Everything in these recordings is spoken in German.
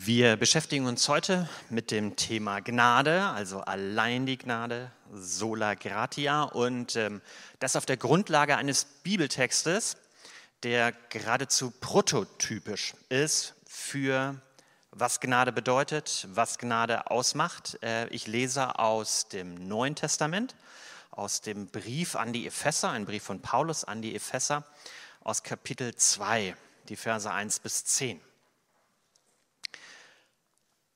Wir beschäftigen uns heute mit dem Thema Gnade, also allein die Gnade, sola gratia, und ähm, das auf der Grundlage eines Bibeltextes, der geradezu prototypisch ist für was Gnade bedeutet, was Gnade ausmacht. Äh, ich lese aus dem Neuen Testament, aus dem Brief an die Epheser, ein Brief von Paulus an die Epheser, aus Kapitel 2, die Verse 1 bis 10.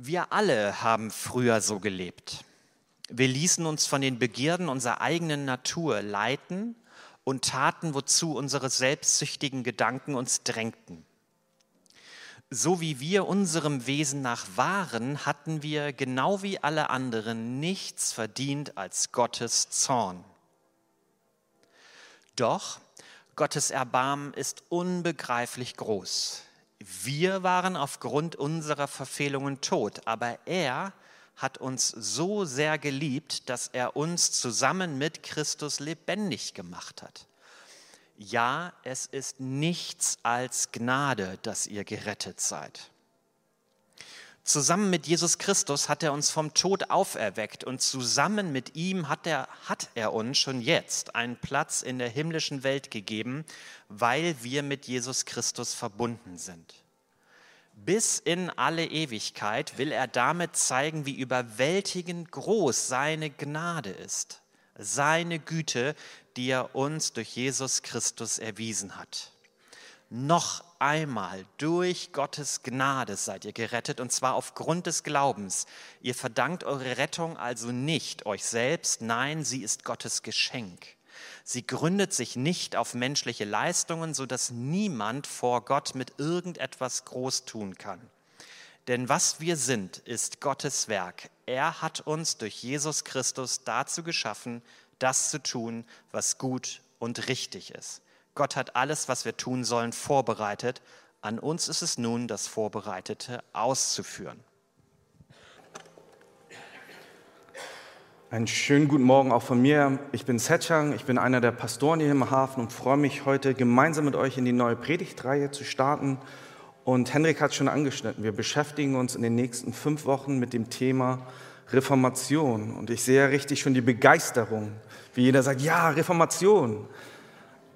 Wir alle haben früher so gelebt. Wir ließen uns von den Begierden unserer eigenen Natur leiten und taten, wozu unsere selbstsüchtigen Gedanken uns drängten. So wie wir unserem Wesen nach waren, hatten wir, genau wie alle anderen, nichts verdient als Gottes Zorn. Doch Gottes Erbarmen ist unbegreiflich groß. Wir waren aufgrund unserer Verfehlungen tot, aber er hat uns so sehr geliebt, dass er uns zusammen mit Christus lebendig gemacht hat. Ja, es ist nichts als Gnade, dass ihr gerettet seid. Zusammen mit Jesus Christus hat er uns vom Tod auferweckt und zusammen mit ihm hat er, hat er uns schon jetzt einen Platz in der himmlischen Welt gegeben, weil wir mit Jesus Christus verbunden sind. Bis in alle Ewigkeit will er damit zeigen, wie überwältigend groß seine Gnade ist, seine Güte, die er uns durch Jesus Christus erwiesen hat. Noch einmal durch Gottes Gnade seid ihr gerettet und zwar aufgrund des Glaubens. Ihr verdankt eure Rettung also nicht euch selbst, nein, sie ist Gottes Geschenk. Sie gründet sich nicht auf menschliche Leistungen, sodass niemand vor Gott mit irgendetwas groß tun kann. Denn was wir sind, ist Gottes Werk. Er hat uns durch Jesus Christus dazu geschaffen, das zu tun, was gut und richtig ist. Gott hat alles, was wir tun sollen, vorbereitet. An uns ist es nun, das Vorbereitete auszuführen. Einen schönen guten Morgen auch von mir. Ich bin Setchang, ich bin einer der Pastoren hier im Hafen und freue mich heute gemeinsam mit euch in die neue Predigtreihe zu starten. Und Henrik hat schon angeschnitten, wir beschäftigen uns in den nächsten fünf Wochen mit dem Thema Reformation. Und ich sehe richtig schon die Begeisterung, wie jeder sagt, ja, Reformation.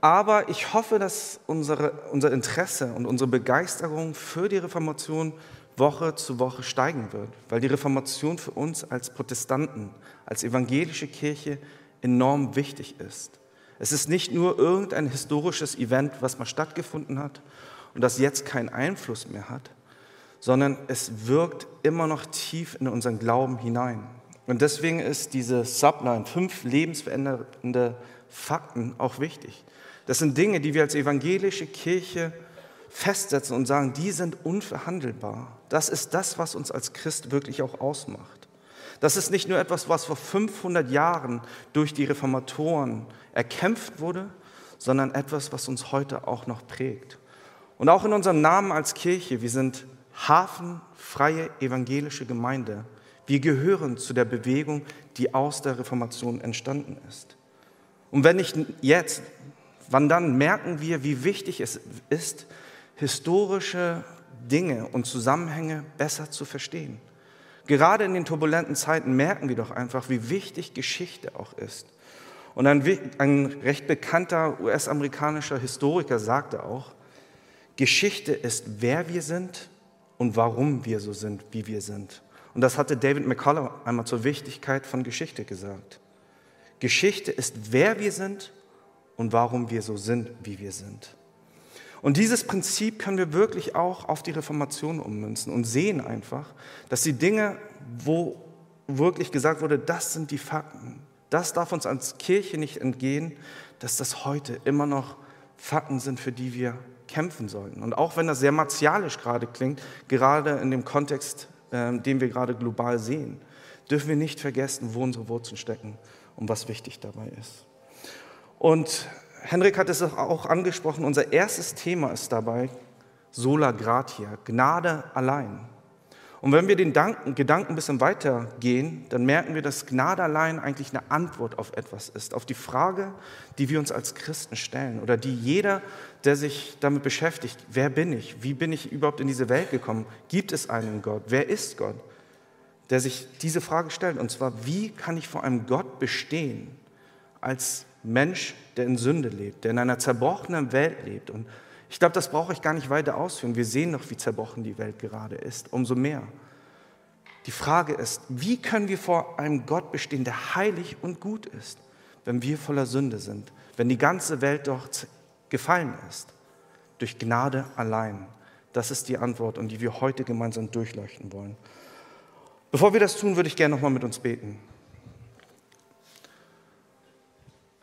Aber ich hoffe, dass unsere, unser Interesse und unsere Begeisterung für die Reformation Woche zu Woche steigen wird, weil die Reformation für uns als Protestanten, als evangelische Kirche enorm wichtig ist. Es ist nicht nur irgendein historisches Event, was mal stattgefunden hat und das jetzt keinen Einfluss mehr hat, sondern es wirkt immer noch tief in unseren Glauben hinein. Und deswegen ist diese Subline, fünf lebensverändernde Fakten, auch wichtig. Das sind Dinge, die wir als evangelische Kirche festsetzen und sagen, die sind unverhandelbar. Das ist das, was uns als Christ wirklich auch ausmacht. Das ist nicht nur etwas, was vor 500 Jahren durch die Reformatoren erkämpft wurde, sondern etwas, was uns heute auch noch prägt. Und auch in unserem Namen als Kirche, wir sind hafenfreie evangelische Gemeinde. Wir gehören zu der Bewegung, die aus der Reformation entstanden ist. Und wenn nicht jetzt, Wann dann merken wir, wie wichtig es ist, historische Dinge und Zusammenhänge besser zu verstehen. Gerade in den turbulenten Zeiten merken wir doch einfach, wie wichtig Geschichte auch ist. Und ein, ein recht bekannter US-amerikanischer Historiker sagte auch, Geschichte ist, wer wir sind und warum wir so sind, wie wir sind. Und das hatte David McCullough einmal zur Wichtigkeit von Geschichte gesagt. Geschichte ist, wer wir sind und warum wir so sind, wie wir sind. Und dieses Prinzip können wir wirklich auch auf die Reformation ummünzen und sehen einfach, dass die Dinge, wo wirklich gesagt wurde, das sind die Fakten, das darf uns als Kirche nicht entgehen, dass das heute immer noch Fakten sind, für die wir kämpfen sollten. Und auch wenn das sehr martialisch gerade klingt, gerade in dem Kontext, äh, den wir gerade global sehen, dürfen wir nicht vergessen, wo unsere Wurzeln stecken und was wichtig dabei ist. Und Henrik hat es auch angesprochen, unser erstes Thema ist dabei sola gratia, Gnade allein. Und wenn wir den Gedanken ein bisschen weitergehen, dann merken wir, dass Gnade allein eigentlich eine Antwort auf etwas ist, auf die Frage, die wir uns als Christen stellen oder die jeder, der sich damit beschäftigt, wer bin ich, wie bin ich überhaupt in diese Welt gekommen, gibt es einen Gott, wer ist Gott, der sich diese Frage stellt, und zwar, wie kann ich vor einem Gott bestehen als Mensch, der in Sünde lebt, der in einer zerbrochenen Welt lebt und ich glaube, das brauche ich gar nicht weiter ausführen. Wir sehen doch, wie zerbrochen die Welt gerade ist. Umso mehr. Die Frage ist, wie können wir vor einem Gott bestehen, der heilig und gut ist, wenn wir voller Sünde sind, wenn die ganze Welt dort gefallen ist? Durch Gnade allein. Das ist die Antwort und die wir heute gemeinsam durchleuchten wollen. Bevor wir das tun, würde ich gerne nochmal mit uns beten.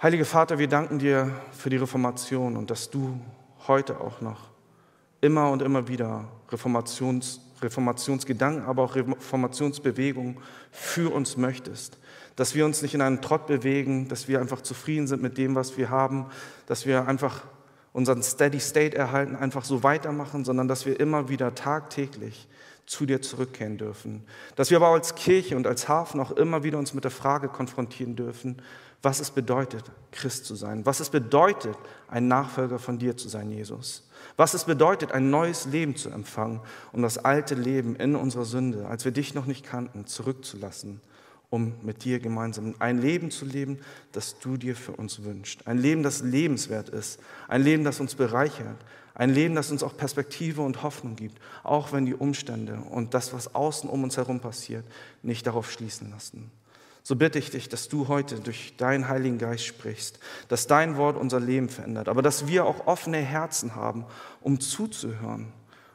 Heiliger Vater, wir danken dir für die Reformation und dass du heute auch noch immer und immer wieder Reformations, Reformationsgedanken, aber auch Reformationsbewegungen für uns möchtest. Dass wir uns nicht in einen Trott bewegen, dass wir einfach zufrieden sind mit dem, was wir haben, dass wir einfach unseren Steady State erhalten, einfach so weitermachen, sondern dass wir immer wieder tagtäglich zu dir zurückkehren dürfen. Dass wir aber als Kirche und als Hafen auch immer wieder uns mit der Frage konfrontieren dürfen, was es bedeutet, Christ zu sein, was es bedeutet, ein Nachfolger von dir zu sein, Jesus, was es bedeutet, ein neues Leben zu empfangen, um das alte Leben in unserer Sünde, als wir dich noch nicht kannten, zurückzulassen, um mit dir gemeinsam ein Leben zu leben, das du dir für uns wünschst. Ein Leben, das lebenswert ist, ein Leben, das uns bereichert, ein Leben, das uns auch Perspektive und Hoffnung gibt, auch wenn die Umstände und das, was außen um uns herum passiert, nicht darauf schließen lassen. So bitte ich dich, dass du heute durch deinen Heiligen Geist sprichst, dass dein Wort unser Leben verändert, aber dass wir auch offene Herzen haben, um zuzuhören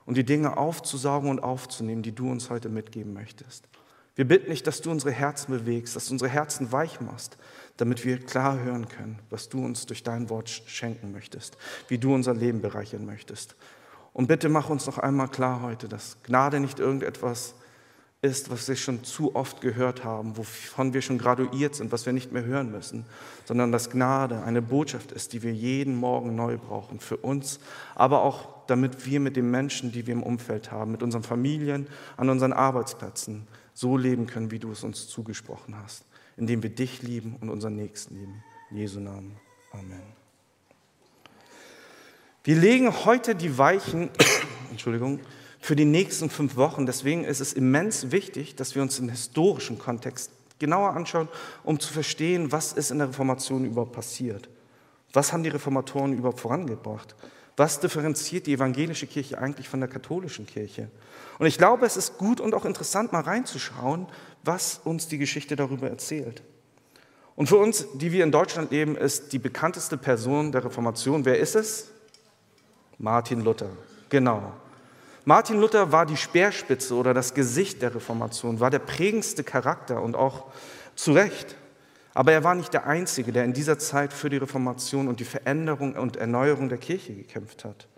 und die Dinge aufzusaugen und aufzunehmen, die du uns heute mitgeben möchtest. Wir bitten dich, dass du unsere Herzen bewegst, dass du unsere Herzen weich machst, damit wir klar hören können, was du uns durch dein Wort schenken möchtest, wie du unser Leben bereichern möchtest. Und bitte mach uns noch einmal klar heute, dass Gnade nicht irgendetwas ist, was wir schon zu oft gehört haben, wovon wir schon graduiert sind, was wir nicht mehr hören müssen, sondern dass Gnade eine Botschaft ist, die wir jeden Morgen neu brauchen, für uns, aber auch damit wir mit den Menschen, die wir im Umfeld haben, mit unseren Familien, an unseren Arbeitsplätzen so leben können, wie du es uns zugesprochen hast, indem wir dich lieben und unseren Nächsten lieben. In Jesu Namen. Amen. Wir legen heute die Weichen, Entschuldigung, für die nächsten fünf Wochen. Deswegen ist es immens wichtig, dass wir uns den historischen Kontext genauer anschauen, um zu verstehen, was ist in der Reformation überhaupt passiert. Was haben die Reformatoren überhaupt vorangebracht? Was differenziert die evangelische Kirche eigentlich von der katholischen Kirche? Und ich glaube, es ist gut und auch interessant, mal reinzuschauen, was uns die Geschichte darüber erzählt. Und für uns, die wir in Deutschland leben, ist die bekannteste Person der Reformation, wer ist es? Martin Luther. Genau. Martin Luther war die Speerspitze oder das Gesicht der Reformation, war der prägendste Charakter und auch zu Recht. Aber er war nicht der Einzige, der in dieser Zeit für die Reformation und die Veränderung und Erneuerung der Kirche gekämpft hat.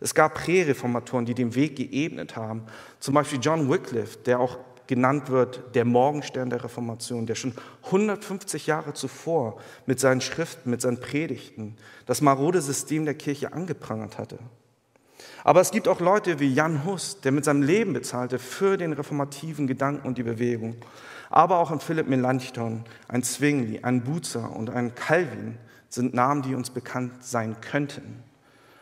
Es gab Präreformatoren, die den Weg geebnet haben. Zum Beispiel John Wycliffe, der auch genannt wird der Morgenstern der Reformation, der schon 150 Jahre zuvor mit seinen Schriften, mit seinen Predigten das marode System der Kirche angeprangert hatte. Aber es gibt auch Leute wie Jan Hus, der mit seinem Leben bezahlte für den reformativen Gedanken und die Bewegung. Aber auch ein Philipp Melanchthon, ein Zwingli, ein Buzer und ein Calvin sind Namen, die uns bekannt sein könnten.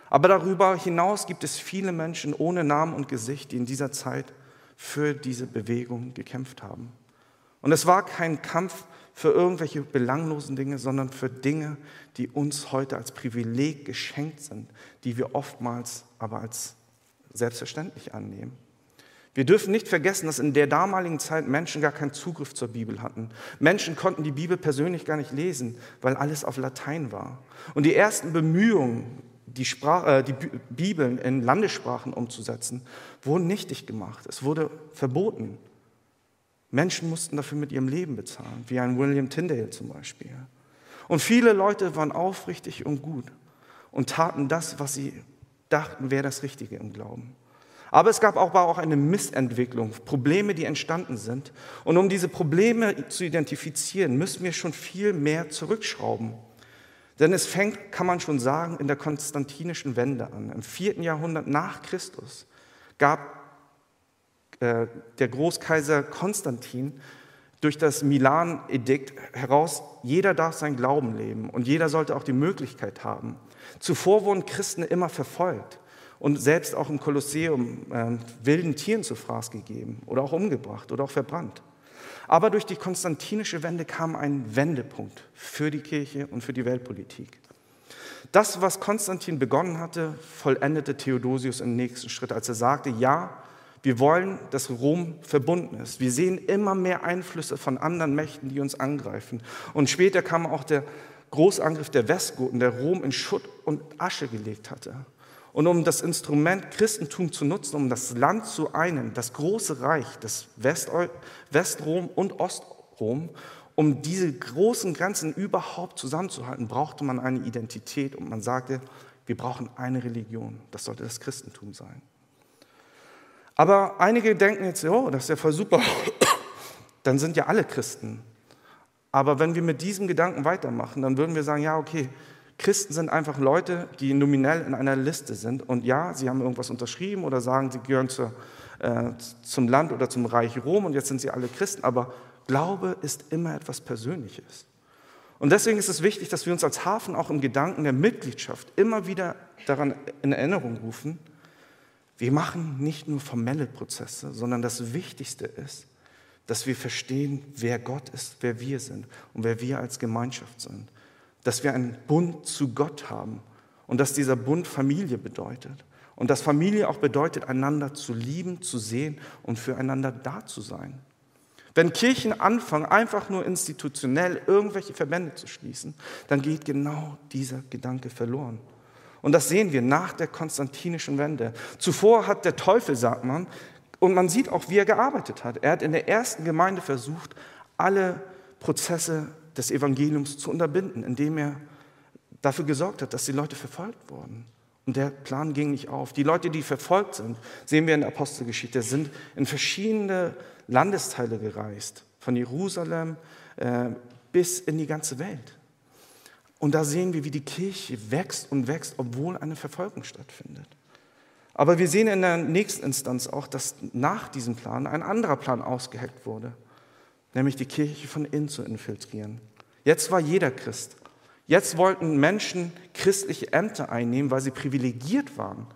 Aber darüber hinaus gibt es viele Menschen ohne Namen und Gesicht, die in dieser Zeit für diese Bewegung gekämpft haben. Und es war kein Kampf für irgendwelche belanglosen Dinge, sondern für Dinge, die uns heute als Privileg geschenkt sind, die wir oftmals aber als selbstverständlich annehmen. Wir dürfen nicht vergessen, dass in der damaligen Zeit Menschen gar keinen Zugriff zur Bibel hatten. Menschen konnten die Bibel persönlich gar nicht lesen, weil alles auf Latein war. Und die ersten Bemühungen, die, Sprach, äh, die Bibeln in Landessprachen umzusetzen, wurden nichtig gemacht. Es wurde verboten. Menschen mussten dafür mit ihrem Leben bezahlen, wie ein William Tyndale zum Beispiel. Und viele Leute waren aufrichtig und gut und taten das, was sie dachten, wäre das Richtige im Glauben. Aber es gab auch eine Missentwicklung, Probleme, die entstanden sind. Und um diese Probleme zu identifizieren, müssen wir schon viel mehr zurückschrauben. Denn es fängt, kann man schon sagen, in der konstantinischen Wende an. Im vierten Jahrhundert nach Christus gab äh, der Großkaiser Konstantin durch das Milan-Edikt heraus, jeder darf sein Glauben leben und jeder sollte auch die Möglichkeit haben. Zuvor wurden Christen immer verfolgt und selbst auch im Kolosseum äh, wilden Tieren zu Fraß gegeben oder auch umgebracht oder auch verbrannt. Aber durch die konstantinische Wende kam ein Wendepunkt für die Kirche und für die Weltpolitik. Das, was Konstantin begonnen hatte, vollendete Theodosius im nächsten Schritt, als er sagte, ja, wir wollen, dass Rom verbunden ist. Wir sehen immer mehr Einflüsse von anderen Mächten, die uns angreifen. Und später kam auch der Großangriff der Westgoten, der Rom in Schutt und Asche gelegt hatte. Und um das Instrument Christentum zu nutzen, um das Land zu einen, das große Reich, das Westrom und Ostrom, um diese großen Grenzen überhaupt zusammenzuhalten, brauchte man eine Identität und man sagte, wir brauchen eine Religion. Das sollte das Christentum sein. Aber einige denken jetzt, oh, das ist ja voll super, dann sind ja alle Christen. Aber wenn wir mit diesem Gedanken weitermachen, dann würden wir sagen, ja, okay, Christen sind einfach Leute, die nominell in einer Liste sind. Und ja, sie haben irgendwas unterschrieben oder sagen, sie gehören zur, äh, zum Land oder zum Reich Rom und jetzt sind sie alle Christen. Aber Glaube ist immer etwas Persönliches. Und deswegen ist es wichtig, dass wir uns als Hafen auch im Gedanken der Mitgliedschaft immer wieder daran in Erinnerung rufen, wir machen nicht nur formelle Prozesse, sondern das Wichtigste ist, dass wir verstehen, wer Gott ist, wer wir sind und wer wir als Gemeinschaft sind dass wir einen Bund zu Gott haben und dass dieser Bund Familie bedeutet. Und dass Familie auch bedeutet, einander zu lieben, zu sehen und füreinander da zu sein. Wenn Kirchen anfangen, einfach nur institutionell irgendwelche Verbände zu schließen, dann geht genau dieser Gedanke verloren. Und das sehen wir nach der konstantinischen Wende. Zuvor hat der Teufel, sagt man, und man sieht auch, wie er gearbeitet hat. Er hat in der ersten Gemeinde versucht, alle Prozesse des Evangeliums zu unterbinden, indem er dafür gesorgt hat, dass die Leute verfolgt wurden. Und der Plan ging nicht auf. Die Leute, die verfolgt sind, sehen wir in der Apostelgeschichte, sind in verschiedene Landesteile gereist, von Jerusalem äh, bis in die ganze Welt. Und da sehen wir, wie die Kirche wächst und wächst, obwohl eine Verfolgung stattfindet. Aber wir sehen in der nächsten Instanz auch, dass nach diesem Plan ein anderer Plan ausgeheckt wurde nämlich die Kirche von innen zu infiltrieren. Jetzt war jeder Christ. Jetzt wollten Menschen christliche Ämter einnehmen, weil sie privilegiert waren.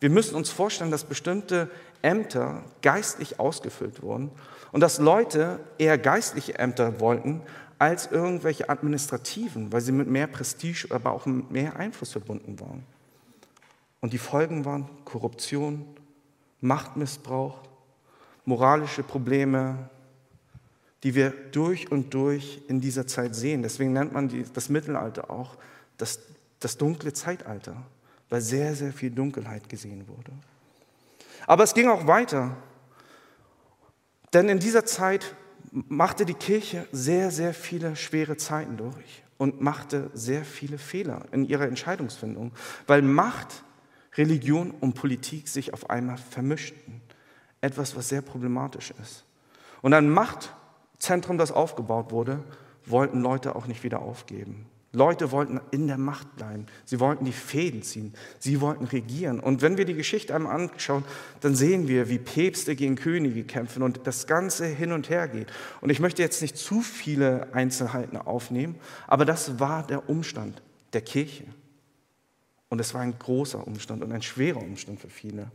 Wir müssen uns vorstellen, dass bestimmte Ämter geistlich ausgefüllt wurden und dass Leute eher geistliche Ämter wollten als irgendwelche administrativen, weil sie mit mehr Prestige, aber auch mit mehr Einfluss verbunden waren. Und die Folgen waren Korruption, Machtmissbrauch, moralische Probleme, die wir durch und durch in dieser Zeit sehen. Deswegen nennt man die, das Mittelalter auch das, das dunkle Zeitalter, weil sehr, sehr viel Dunkelheit gesehen wurde. Aber es ging auch weiter, denn in dieser Zeit machte die Kirche sehr, sehr viele schwere Zeiten durch und machte sehr viele Fehler in ihrer Entscheidungsfindung, weil Macht, Religion und Politik sich auf einmal vermischten. Etwas, was sehr problematisch ist. Und an Macht Zentrum, das aufgebaut wurde, wollten Leute auch nicht wieder aufgeben. Leute wollten in der Macht bleiben. Sie wollten die Fäden ziehen. Sie wollten regieren. Und wenn wir die Geschichte einmal anschauen, dann sehen wir, wie Päpste gegen Könige kämpfen und das Ganze hin und her geht. Und ich möchte jetzt nicht zu viele Einzelheiten aufnehmen, aber das war der Umstand der Kirche. Und es war ein großer Umstand und ein schwerer Umstand für viele.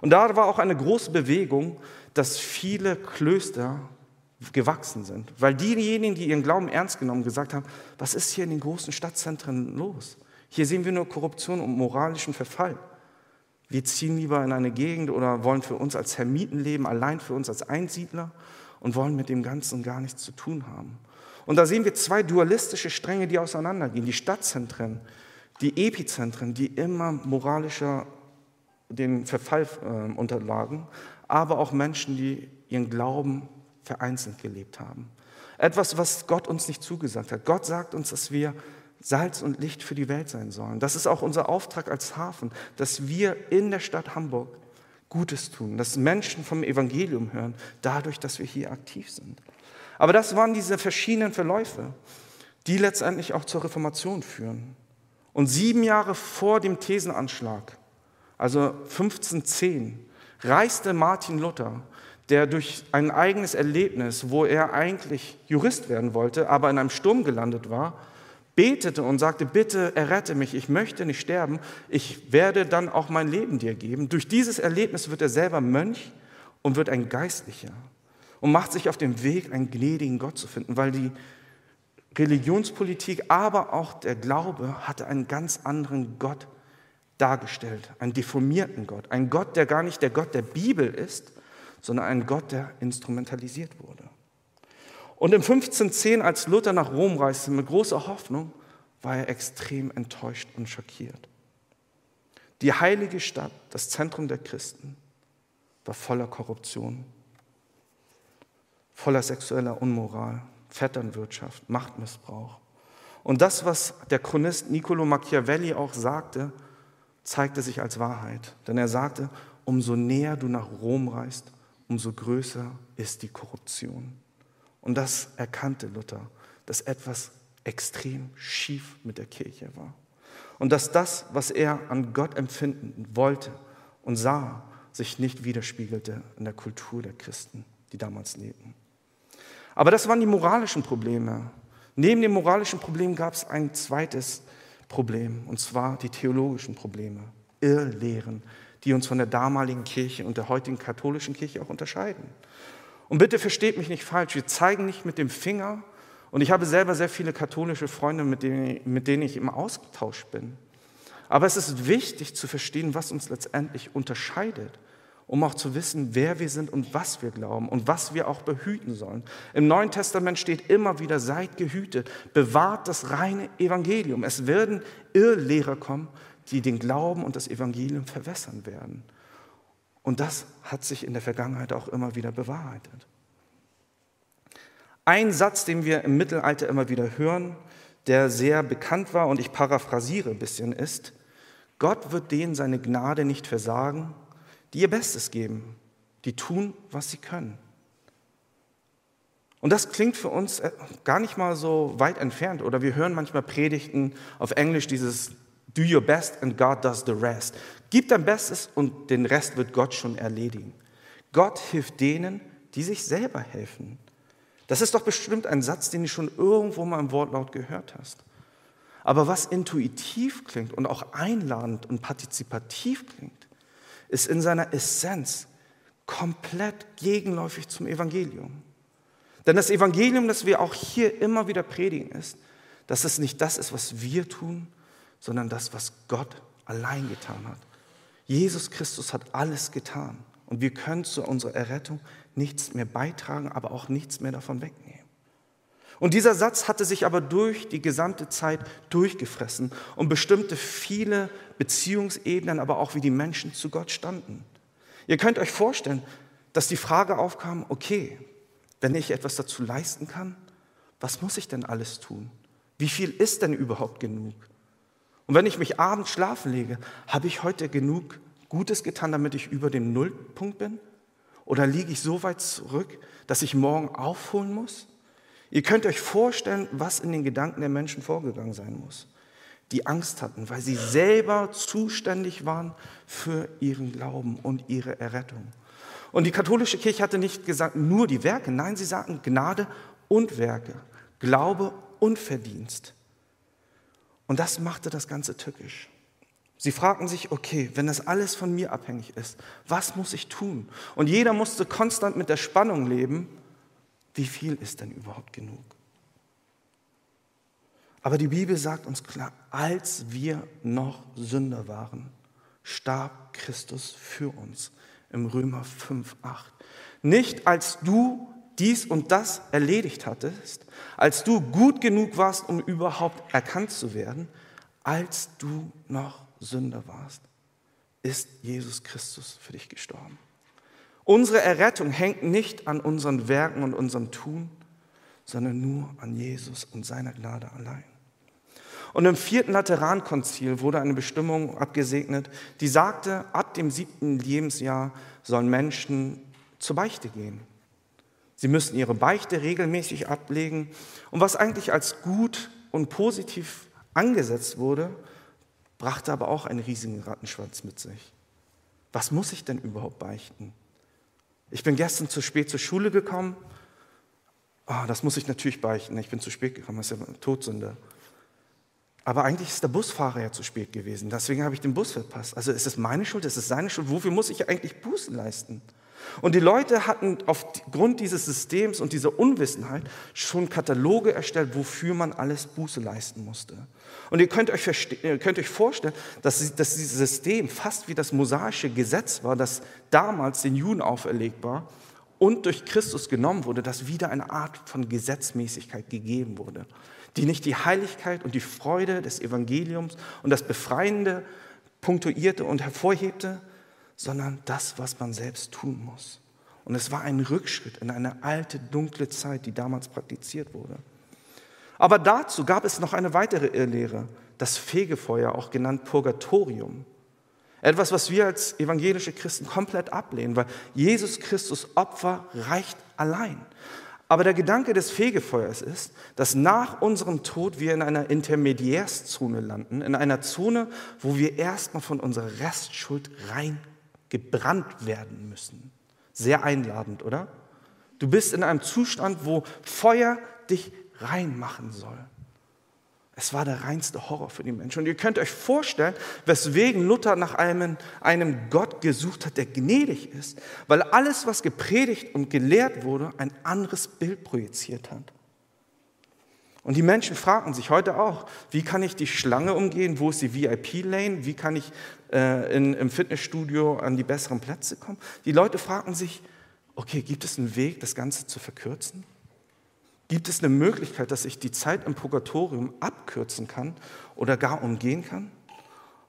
Und da war auch eine große Bewegung, dass viele Klöster gewachsen sind. Weil diejenigen, die ihren Glauben ernst genommen, gesagt haben, was ist hier in den großen Stadtzentren los? Hier sehen wir nur Korruption und moralischen Verfall. Wir ziehen lieber in eine Gegend oder wollen für uns als Hermiten leben, allein für uns als Einsiedler und wollen mit dem Ganzen gar nichts zu tun haben. Und da sehen wir zwei dualistische Stränge, die auseinandergehen. Die Stadtzentren, die Epizentren, die immer moralischer den Verfall äh, unterlagen, aber auch Menschen, die ihren Glauben vereinzelt gelebt haben. Etwas, was Gott uns nicht zugesagt hat. Gott sagt uns, dass wir Salz und Licht für die Welt sein sollen. Das ist auch unser Auftrag als Hafen, dass wir in der Stadt Hamburg Gutes tun, dass Menschen vom Evangelium hören, dadurch, dass wir hier aktiv sind. Aber das waren diese verschiedenen Verläufe, die letztendlich auch zur Reformation führen. Und sieben Jahre vor dem Thesenanschlag, also 1510, reiste Martin Luther, der durch ein eigenes Erlebnis, wo er eigentlich Jurist werden wollte, aber in einem Sturm gelandet war, betete und sagte, bitte errette mich, ich möchte nicht sterben, ich werde dann auch mein Leben dir geben. Durch dieses Erlebnis wird er selber Mönch und wird ein Geistlicher und macht sich auf den Weg, einen gnädigen Gott zu finden, weil die Religionspolitik, aber auch der Glaube hatte einen ganz anderen Gott dargestellt, einen deformierten Gott, einen Gott, der gar nicht der Gott der Bibel ist, sondern einen Gott, der instrumentalisiert wurde. Und im 1510, als Luther nach Rom reiste mit großer Hoffnung, war er extrem enttäuscht und schockiert. Die heilige Stadt, das Zentrum der Christen, war voller Korruption, voller sexueller Unmoral, Vetternwirtschaft, Machtmissbrauch. Und das, was der Chronist Niccolo Machiavelli auch sagte, zeigte sich als Wahrheit. Denn er sagte, umso näher du nach Rom reist, umso größer ist die Korruption. Und das erkannte Luther, dass etwas extrem schief mit der Kirche war. Und dass das, was er an Gott empfinden wollte und sah, sich nicht widerspiegelte in der Kultur der Christen, die damals lebten. Aber das waren die moralischen Probleme. Neben dem moralischen Problem gab es ein zweites Problem, und zwar die theologischen Probleme, Irrlehren, die uns von der damaligen Kirche und der heutigen katholischen Kirche auch unterscheiden. Und bitte versteht mich nicht falsch, wir zeigen nicht mit dem Finger. Und ich habe selber sehr viele katholische Freunde, mit denen, mit denen ich im Austausch bin. Aber es ist wichtig zu verstehen, was uns letztendlich unterscheidet, um auch zu wissen, wer wir sind und was wir glauben und was wir auch behüten sollen. Im Neuen Testament steht immer wieder, seid gehütet, bewahrt das reine Evangelium. Es werden Irrlehrer kommen, die den Glauben und das Evangelium verwässern werden. Und das hat sich in der Vergangenheit auch immer wieder bewahrheitet. Ein Satz, den wir im Mittelalter immer wieder hören, der sehr bekannt war und ich paraphrasiere ein bisschen, ist, Gott wird denen seine Gnade nicht versagen, die ihr Bestes geben, die tun, was sie können. Und das klingt für uns äh, gar nicht mal so weit entfernt. Oder wir hören manchmal Predigten auf Englisch dieses Do your best and God does the rest. Gib dein Bestes und den Rest wird Gott schon erledigen. Gott hilft denen, die sich selber helfen. Das ist doch bestimmt ein Satz, den du schon irgendwo mal im Wortlaut gehört hast. Aber was intuitiv klingt und auch einladend und partizipativ klingt, ist in seiner Essenz komplett gegenläufig zum Evangelium. Denn das Evangelium, das wir auch hier immer wieder predigen, ist, dass es nicht das ist, was wir tun, sondern das, was Gott allein getan hat. Jesus Christus hat alles getan und wir können zu unserer Errettung nichts mehr beitragen, aber auch nichts mehr davon wegnehmen. Und dieser Satz hatte sich aber durch die gesamte Zeit durchgefressen und bestimmte viele Beziehungsebenen, aber auch wie die Menschen zu Gott standen. Ihr könnt euch vorstellen, dass die Frage aufkam, okay, wenn ich etwas dazu leisten kann, was muss ich denn alles tun? Wie viel ist denn überhaupt genug? Und wenn ich mich abends schlafen lege, habe ich heute genug Gutes getan, damit ich über dem Nullpunkt bin? Oder liege ich so weit zurück, dass ich morgen aufholen muss? Ihr könnt euch vorstellen, was in den Gedanken der Menschen vorgegangen sein muss, die Angst hatten, weil sie selber zuständig waren für ihren Glauben und ihre Errettung. Und die katholische Kirche hatte nicht gesagt, nur die Werke, nein, sie sagten Gnade und Werke, Glaube und Verdienst. Und das machte das Ganze tückisch. Sie fragten sich, okay, wenn das alles von mir abhängig ist, was muss ich tun? Und jeder musste konstant mit der Spannung leben, wie viel ist denn überhaupt genug? Aber die Bibel sagt uns klar, als wir noch Sünder waren, starb Christus für uns im Römer 5, 8. Nicht als du dies und das erledigt hattest, als du gut genug warst, um überhaupt erkannt zu werden, als du noch Sünder warst, ist Jesus Christus für dich gestorben. Unsere Errettung hängt nicht an unseren Werken und unserem Tun, sondern nur an Jesus und seiner Gnade allein. Und im vierten Laterankonzil wurde eine Bestimmung abgesegnet, die sagte, ab dem siebten Lebensjahr sollen Menschen zur Beichte gehen. Sie müssen ihre Beichte regelmäßig ablegen. Und was eigentlich als gut und positiv angesetzt wurde, brachte aber auch einen riesigen Rattenschwanz mit sich. Was muss ich denn überhaupt beichten? Ich bin gestern zu spät zur Schule gekommen. Oh, das muss ich natürlich beichten. Ich bin zu spät gekommen, das ist ja Todsünde. Aber eigentlich ist der Busfahrer ja zu spät gewesen. Deswegen habe ich den Bus verpasst. Also ist es meine Schuld, ist es seine Schuld? Wofür muss ich eigentlich Bußen leisten? Und die Leute hatten aufgrund dieses Systems und dieser Unwissenheit schon Kataloge erstellt, wofür man alles Buße leisten musste. Und ihr könnt euch, ihr könnt euch vorstellen, dass, dass dieses System fast wie das mosaische Gesetz war, das damals den Juden auferlegt war und durch Christus genommen wurde, dass wieder eine Art von Gesetzmäßigkeit gegeben wurde, die nicht die Heiligkeit und die Freude des Evangeliums und das Befreiende punktuierte und hervorhebte, sondern das, was man selbst tun muss. Und es war ein Rückschritt in eine alte, dunkle Zeit, die damals praktiziert wurde. Aber dazu gab es noch eine weitere Irrlehre, das Fegefeuer, auch genannt Purgatorium. Etwas, was wir als evangelische Christen komplett ablehnen, weil Jesus Christus Opfer reicht allein. Aber der Gedanke des Fegefeuers ist, dass nach unserem Tod wir in einer Intermediärszone landen, in einer Zone, wo wir erstmal von unserer Restschuld rein gebrannt werden müssen. Sehr einladend, oder? Du bist in einem Zustand, wo Feuer dich reinmachen soll. Es war der reinste Horror für die Menschen. Und ihr könnt euch vorstellen, weswegen Luther nach einem, einem Gott gesucht hat, der gnädig ist, weil alles, was gepredigt und gelehrt wurde, ein anderes Bild projiziert hat. Und die Menschen fragen sich heute auch, wie kann ich die Schlange umgehen? Wo ist die VIP-Lane? Wie kann ich äh, in, im Fitnessstudio an die besseren Plätze kommen? Die Leute fragen sich, okay, gibt es einen Weg, das Ganze zu verkürzen? Gibt es eine Möglichkeit, dass ich die Zeit im Purgatorium abkürzen kann oder gar umgehen kann?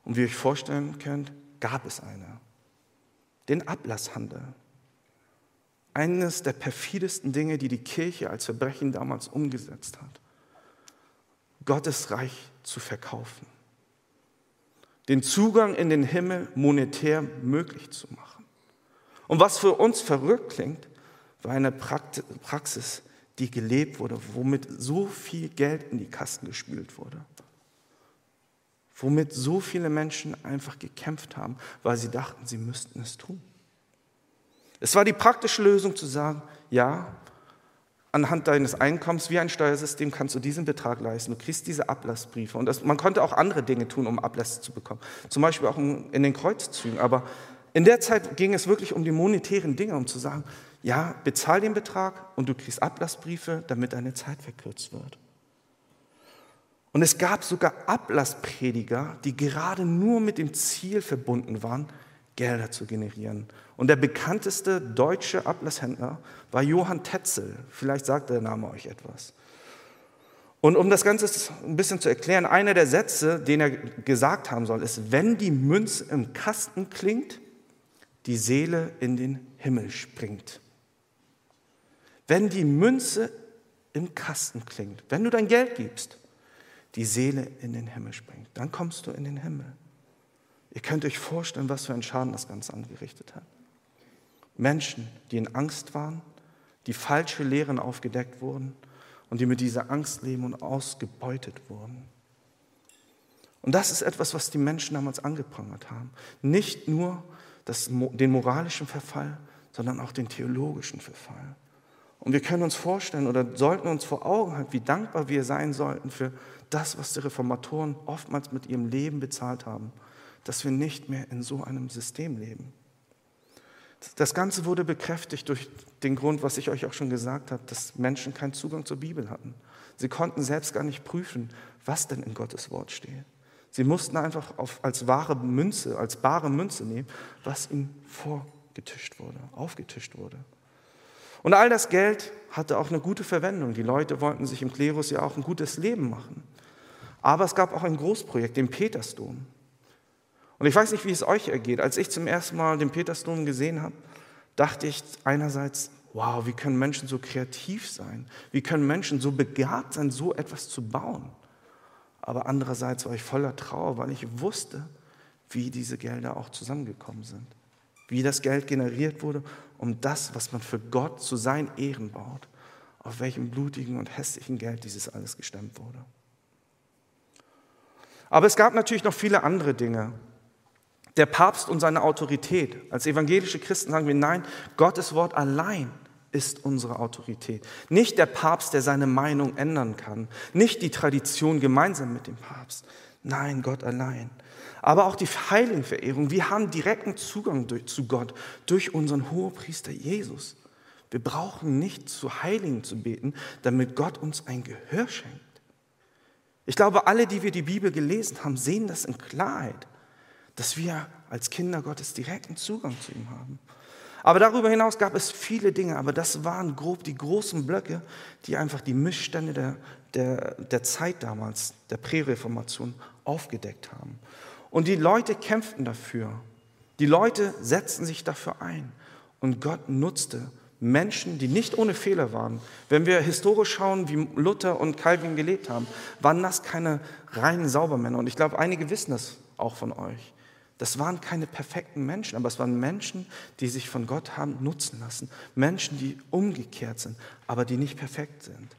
Und wie ihr euch vorstellen könnt, gab es eine. Den Ablasshandel. Eines der perfidesten Dinge, die die Kirche als Verbrechen damals umgesetzt hat. Gottes Reich zu verkaufen. Den Zugang in den Himmel monetär möglich zu machen. Und was für uns verrückt klingt, war eine Praxis, die gelebt wurde, womit so viel Geld in die Kasten gespült wurde. Womit so viele Menschen einfach gekämpft haben, weil sie dachten, sie müssten es tun. Es war die praktische Lösung zu sagen, ja, anhand deines Einkommens wie ein Steuersystem kannst du diesen Betrag leisten. Du kriegst diese Ablassbriefe. Und das, man konnte auch andere Dinge tun, um Ablässe zu bekommen. Zum Beispiel auch in den Kreuzzügen. Aber in der Zeit ging es wirklich um die monetären Dinge, um zu sagen, ja, bezahl den Betrag und du kriegst Ablassbriefe, damit deine Zeit verkürzt wird. Und es gab sogar Ablassprediger, die gerade nur mit dem Ziel verbunden waren, Gelder zu generieren. Und der bekannteste deutsche Ablasshändler war Johann Tetzel. Vielleicht sagt der Name euch etwas. Und um das Ganze ein bisschen zu erklären, einer der Sätze, den er gesagt haben soll, ist, wenn die Münze im Kasten klingt, die Seele in den Himmel springt. Wenn die Münze im Kasten klingt, wenn du dein Geld gibst, die Seele in den Himmel springt, dann kommst du in den Himmel. Ihr könnt euch vorstellen, was für einen Schaden das Ganze angerichtet hat. Menschen, die in Angst waren, die falsche Lehren aufgedeckt wurden und die mit dieser Angst leben und ausgebeutet wurden. Und das ist etwas, was die Menschen damals angeprangert haben. Nicht nur das, den moralischen Verfall, sondern auch den theologischen Verfall. Und wir können uns vorstellen oder sollten uns vor Augen halten, wie dankbar wir sein sollten für das, was die Reformatoren oftmals mit ihrem Leben bezahlt haben dass wir nicht mehr in so einem System leben. Das Ganze wurde bekräftigt durch den Grund, was ich euch auch schon gesagt habe, dass Menschen keinen Zugang zur Bibel hatten. Sie konnten selbst gar nicht prüfen, was denn in Gottes Wort steht. Sie mussten einfach auf, als wahre Münze, als bare Münze nehmen, was ihnen vorgetischt wurde, aufgetischt wurde. Und all das Geld hatte auch eine gute Verwendung. Die Leute wollten sich im Klerus ja auch ein gutes Leben machen. Aber es gab auch ein Großprojekt, den Petersdom. Und ich weiß nicht, wie es euch ergeht. Als ich zum ersten Mal den Petersdom gesehen habe, dachte ich einerseits, wow, wie können Menschen so kreativ sein? Wie können Menschen so begabt sein, so etwas zu bauen? aber andererseits war ich voller Trauer, weil ich wusste, wie diese Gelder auch zusammengekommen sind. Wie das Geld generiert wurde, um das, was man für Gott zu seinen Ehren baut, auf welchem blutigen und hässlichen Geld dieses alles gestemmt wurde. Aber es gab natürlich noch viele andere Dinge. Der Papst und seine Autorität. Als evangelische Christen sagen wir, nein, Gottes Wort allein ist unsere Autorität. Nicht der Papst, der seine Meinung ändern kann. Nicht die Tradition gemeinsam mit dem Papst. Nein, Gott allein. Aber auch die Heiligenverehrung. Wir haben direkten Zugang zu Gott durch unseren Hohepriester Jesus. Wir brauchen nicht zu Heiligen zu beten, damit Gott uns ein Gehör schenkt. Ich glaube, alle, die wir die Bibel gelesen haben, sehen das in Klarheit, dass wir als Kinder Gottes direkten Zugang zu ihm haben. Aber darüber hinaus gab es viele Dinge, aber das waren grob die großen Blöcke, die einfach die Missstände der, der, der Zeit damals, der Präreformation, aufgedeckt haben. Und die Leute kämpften dafür. Die Leute setzten sich dafür ein. Und Gott nutzte Menschen, die nicht ohne Fehler waren. Wenn wir historisch schauen, wie Luther und Calvin gelebt haben, waren das keine reinen Saubermänner. Und ich glaube, einige wissen das auch von euch. Das waren keine perfekten Menschen, aber es waren Menschen, die sich von Gott haben nutzen lassen. Menschen, die umgekehrt sind, aber die nicht perfekt sind.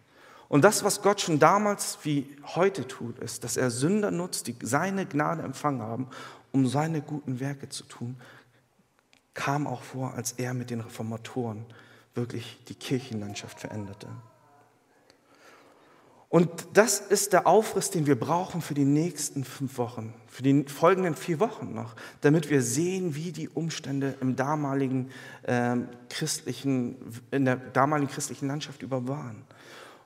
Und das, was Gott schon damals wie heute tut, ist, dass er Sünder nutzt, die seine Gnade empfangen haben, um seine guten Werke zu tun, kam auch vor, als er mit den Reformatoren wirklich die Kirchenlandschaft veränderte. Und das ist der Aufriss, den wir brauchen für die nächsten fünf Wochen, für die folgenden vier Wochen noch, damit wir sehen, wie die Umstände im damaligen, äh, christlichen, in der damaligen christlichen Landschaft über waren.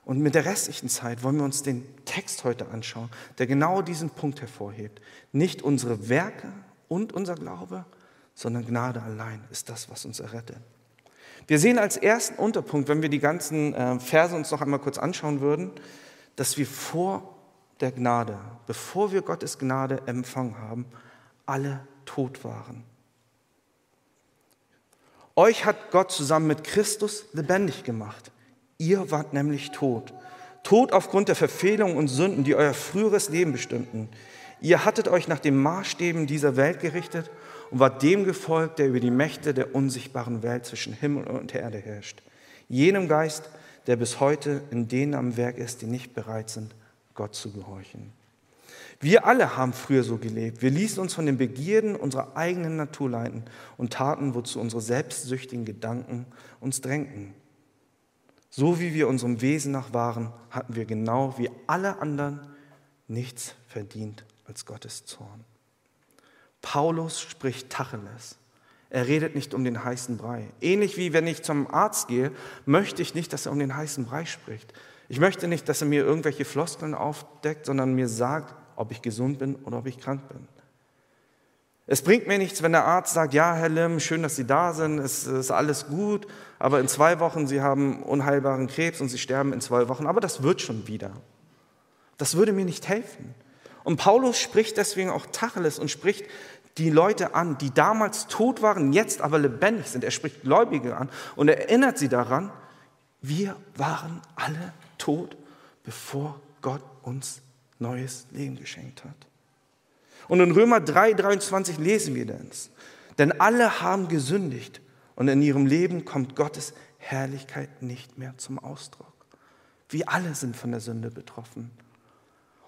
Und mit der restlichen Zeit wollen wir uns den Text heute anschauen, der genau diesen Punkt hervorhebt. Nicht unsere Werke und unser Glaube, sondern Gnade allein ist das, was uns errettet. Wir sehen als ersten Unterpunkt, wenn wir die ganzen äh, Verse uns noch einmal kurz anschauen würden, dass wir vor der Gnade, bevor wir Gottes Gnade empfangen haben, alle tot waren. Euch hat Gott zusammen mit Christus lebendig gemacht. Ihr wart nämlich tot. Tot aufgrund der Verfehlungen und Sünden, die euer früheres Leben bestimmten. Ihr hattet euch nach den Maßstäben dieser Welt gerichtet und wart dem gefolgt, der über die Mächte der unsichtbaren Welt zwischen Himmel und Erde herrscht. Jenem Geist, der bis heute in denen am Werk ist, die nicht bereit sind, Gott zu gehorchen. Wir alle haben früher so gelebt. Wir ließen uns von den Begierden unserer eigenen Natur leiten und taten, wozu unsere selbstsüchtigen Gedanken uns drängten. So wie wir unserem Wesen nach waren, hatten wir genau wie alle anderen nichts verdient als Gottes Zorn. Paulus spricht Tacheles. Er redet nicht um den heißen Brei. Ähnlich wie wenn ich zum Arzt gehe, möchte ich nicht, dass er um den heißen Brei spricht. Ich möchte nicht, dass er mir irgendwelche Floskeln aufdeckt, sondern mir sagt, ob ich gesund bin oder ob ich krank bin. Es bringt mir nichts, wenn der Arzt sagt, ja, Herr Lim, schön, dass Sie da sind, es ist alles gut, aber in zwei Wochen, Sie haben unheilbaren Krebs und Sie sterben in zwei Wochen, aber das wird schon wieder. Das würde mir nicht helfen. Und Paulus spricht deswegen auch Tacheles und spricht die Leute an, die damals tot waren, jetzt aber lebendig sind. Er spricht Gläubige an und erinnert sie daran, wir waren alle tot, bevor Gott uns neues Leben geschenkt hat. Und in Römer 3, 23 lesen wir das. Denn alle haben gesündigt und in ihrem Leben kommt Gottes Herrlichkeit nicht mehr zum Ausdruck. Wir alle sind von der Sünde betroffen.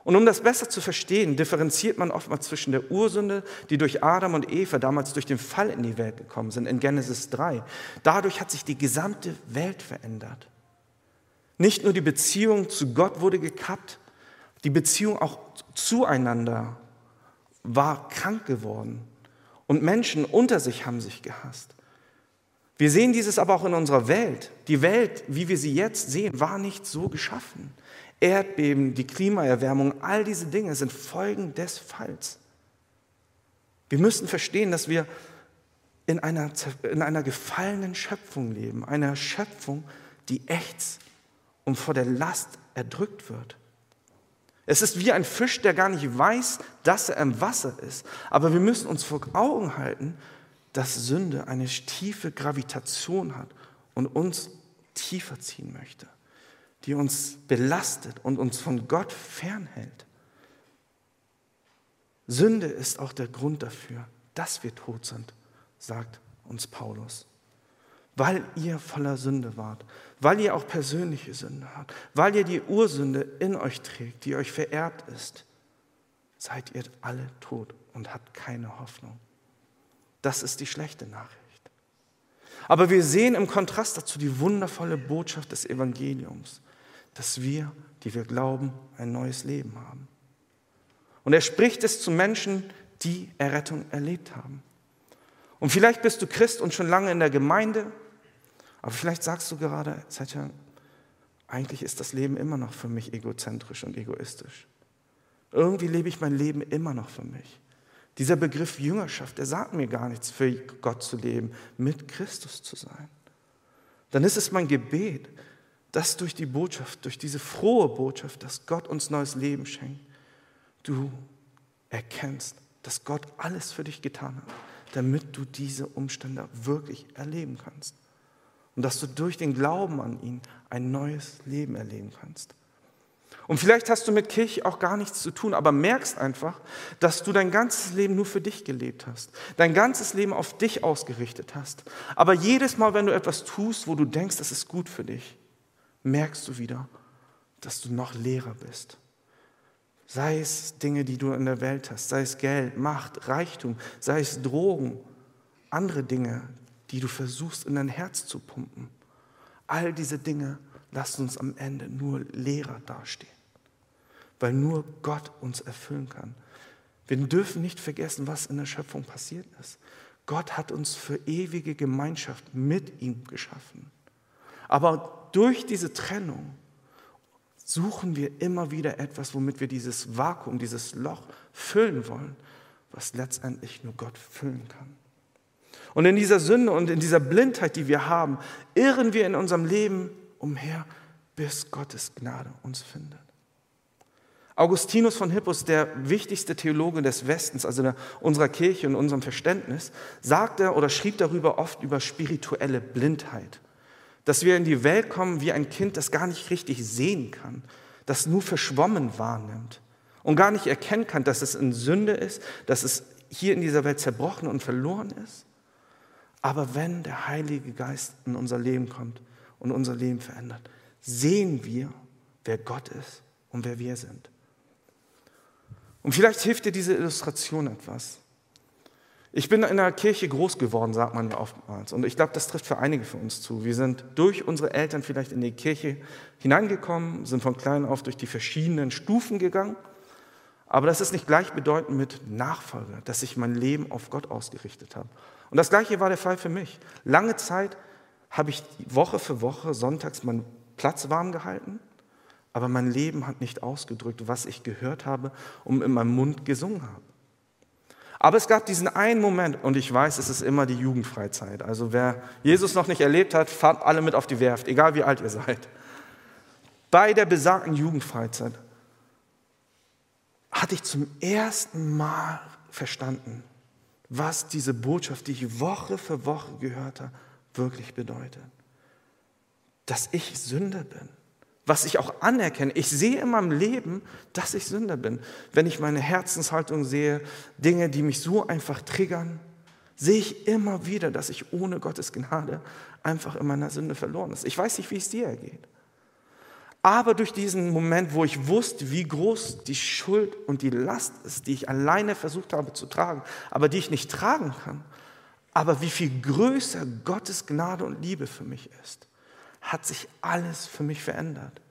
Und um das besser zu verstehen, differenziert man oftmals zwischen der Ursünde, die durch Adam und Eva damals durch den Fall in die Welt gekommen sind, in Genesis 3. Dadurch hat sich die gesamte Welt verändert. Nicht nur die Beziehung zu Gott wurde gekappt, die Beziehung auch zueinander war krank geworden. Und Menschen unter sich haben sich gehasst. Wir sehen dieses aber auch in unserer Welt. Die Welt, wie wir sie jetzt sehen, war nicht so geschaffen. Erdbeben, die Klimaerwärmung, all diese Dinge sind Folgen des Falls. Wir müssen verstehen, dass wir in einer, in einer gefallenen Schöpfung leben, einer Schöpfung, die ächzt und vor der Last erdrückt wird. Es ist wie ein Fisch, der gar nicht weiß, dass er im Wasser ist. Aber wir müssen uns vor Augen halten, dass Sünde eine tiefe Gravitation hat und uns tiefer ziehen möchte die uns belastet und uns von Gott fernhält. Sünde ist auch der Grund dafür, dass wir tot sind, sagt uns Paulus. Weil ihr voller Sünde wart, weil ihr auch persönliche Sünde habt, weil ihr die Ursünde in euch trägt, die euch vererbt ist, seid ihr alle tot und habt keine Hoffnung. Das ist die schlechte Nachricht. Aber wir sehen im Kontrast dazu die wundervolle Botschaft des Evangeliums, dass wir, die wir glauben, ein neues Leben haben. Und er spricht es zu Menschen, die Errettung erlebt haben. Und vielleicht bist du Christ und schon lange in der Gemeinde, aber vielleicht sagst du gerade, Zetja, eigentlich ist das Leben immer noch für mich egozentrisch und egoistisch. Irgendwie lebe ich mein Leben immer noch für mich. Dieser Begriff Jüngerschaft, der sagt mir gar nichts, für Gott zu leben, mit Christus zu sein. Dann ist es mein Gebet, dass durch die Botschaft, durch diese frohe Botschaft, dass Gott uns neues Leben schenkt, du erkennst, dass Gott alles für dich getan hat, damit du diese Umstände wirklich erleben kannst. Und dass du durch den Glauben an ihn ein neues Leben erleben kannst. Und vielleicht hast du mit Kirche auch gar nichts zu tun, aber merkst einfach, dass du dein ganzes Leben nur für dich gelebt hast, dein ganzes Leben auf dich ausgerichtet hast. Aber jedes Mal, wenn du etwas tust, wo du denkst, das ist gut für dich, merkst du wieder, dass du noch leerer bist. Sei es Dinge, die du in der Welt hast, sei es Geld, Macht, Reichtum, sei es Drogen, andere Dinge, die du versuchst in dein Herz zu pumpen. All diese Dinge lassen uns am Ende nur leerer dastehen weil nur Gott uns erfüllen kann. Wir dürfen nicht vergessen, was in der Schöpfung passiert ist. Gott hat uns für ewige Gemeinschaft mit ihm geschaffen. Aber durch diese Trennung suchen wir immer wieder etwas, womit wir dieses Vakuum, dieses Loch füllen wollen, was letztendlich nur Gott füllen kann. Und in dieser Sünde und in dieser Blindheit, die wir haben, irren wir in unserem Leben umher, bis Gottes Gnade uns findet. Augustinus von Hippus, der wichtigste Theologe des Westens, also unserer Kirche und unserem Verständnis, sagte oder schrieb darüber oft über spirituelle Blindheit. Dass wir in die Welt kommen wie ein Kind, das gar nicht richtig sehen kann, das nur verschwommen wahrnimmt und gar nicht erkennen kann, dass es in Sünde ist, dass es hier in dieser Welt zerbrochen und verloren ist. Aber wenn der Heilige Geist in unser Leben kommt und unser Leben verändert, sehen wir, wer Gott ist und wer wir sind. Und vielleicht hilft dir diese Illustration etwas. Ich bin in einer Kirche groß geworden, sagt man oftmals. Und ich glaube, das trifft für einige von uns zu. Wir sind durch unsere Eltern vielleicht in die Kirche hineingekommen, sind von klein auf durch die verschiedenen Stufen gegangen. Aber das ist nicht gleichbedeutend mit Nachfolge, dass ich mein Leben auf Gott ausgerichtet habe. Und das Gleiche war der Fall für mich. Lange Zeit habe ich Woche für Woche sonntags meinen Platz warm gehalten aber mein Leben hat nicht ausgedrückt, was ich gehört habe und in meinem Mund gesungen habe. Aber es gab diesen einen Moment, und ich weiß, es ist immer die Jugendfreizeit. Also wer Jesus noch nicht erlebt hat, fahrt alle mit auf die Werft, egal wie alt ihr seid. Bei der besagten Jugendfreizeit hatte ich zum ersten Mal verstanden, was diese Botschaft, die ich Woche für Woche gehört habe, wirklich bedeutet. Dass ich Sünder bin was ich auch anerkenne. Ich sehe in meinem Leben, dass ich Sünder bin. Wenn ich meine Herzenshaltung sehe, Dinge, die mich so einfach triggern, sehe ich immer wieder, dass ich ohne Gottes Gnade einfach in meiner Sünde verloren ist. Ich weiß nicht, wie es dir ergeht. Aber durch diesen Moment, wo ich wusste, wie groß die Schuld und die Last ist, die ich alleine versucht habe zu tragen, aber die ich nicht tragen kann, aber wie viel größer Gottes Gnade und Liebe für mich ist, hat sich alles für mich verändert.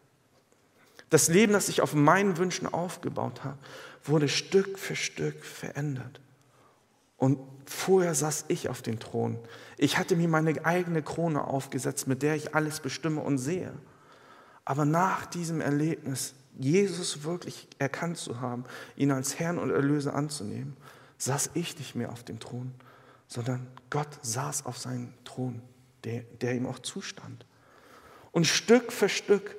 Das Leben, das ich auf meinen Wünschen aufgebaut habe, wurde Stück für Stück verändert. Und vorher saß ich auf dem Thron. Ich hatte mir meine eigene Krone aufgesetzt, mit der ich alles bestimme und sehe. Aber nach diesem Erlebnis, Jesus wirklich erkannt zu haben, ihn als Herrn und Erlöser anzunehmen, saß ich nicht mehr auf dem Thron, sondern Gott saß auf seinem Thron, der, der ihm auch zustand. Und Stück für Stück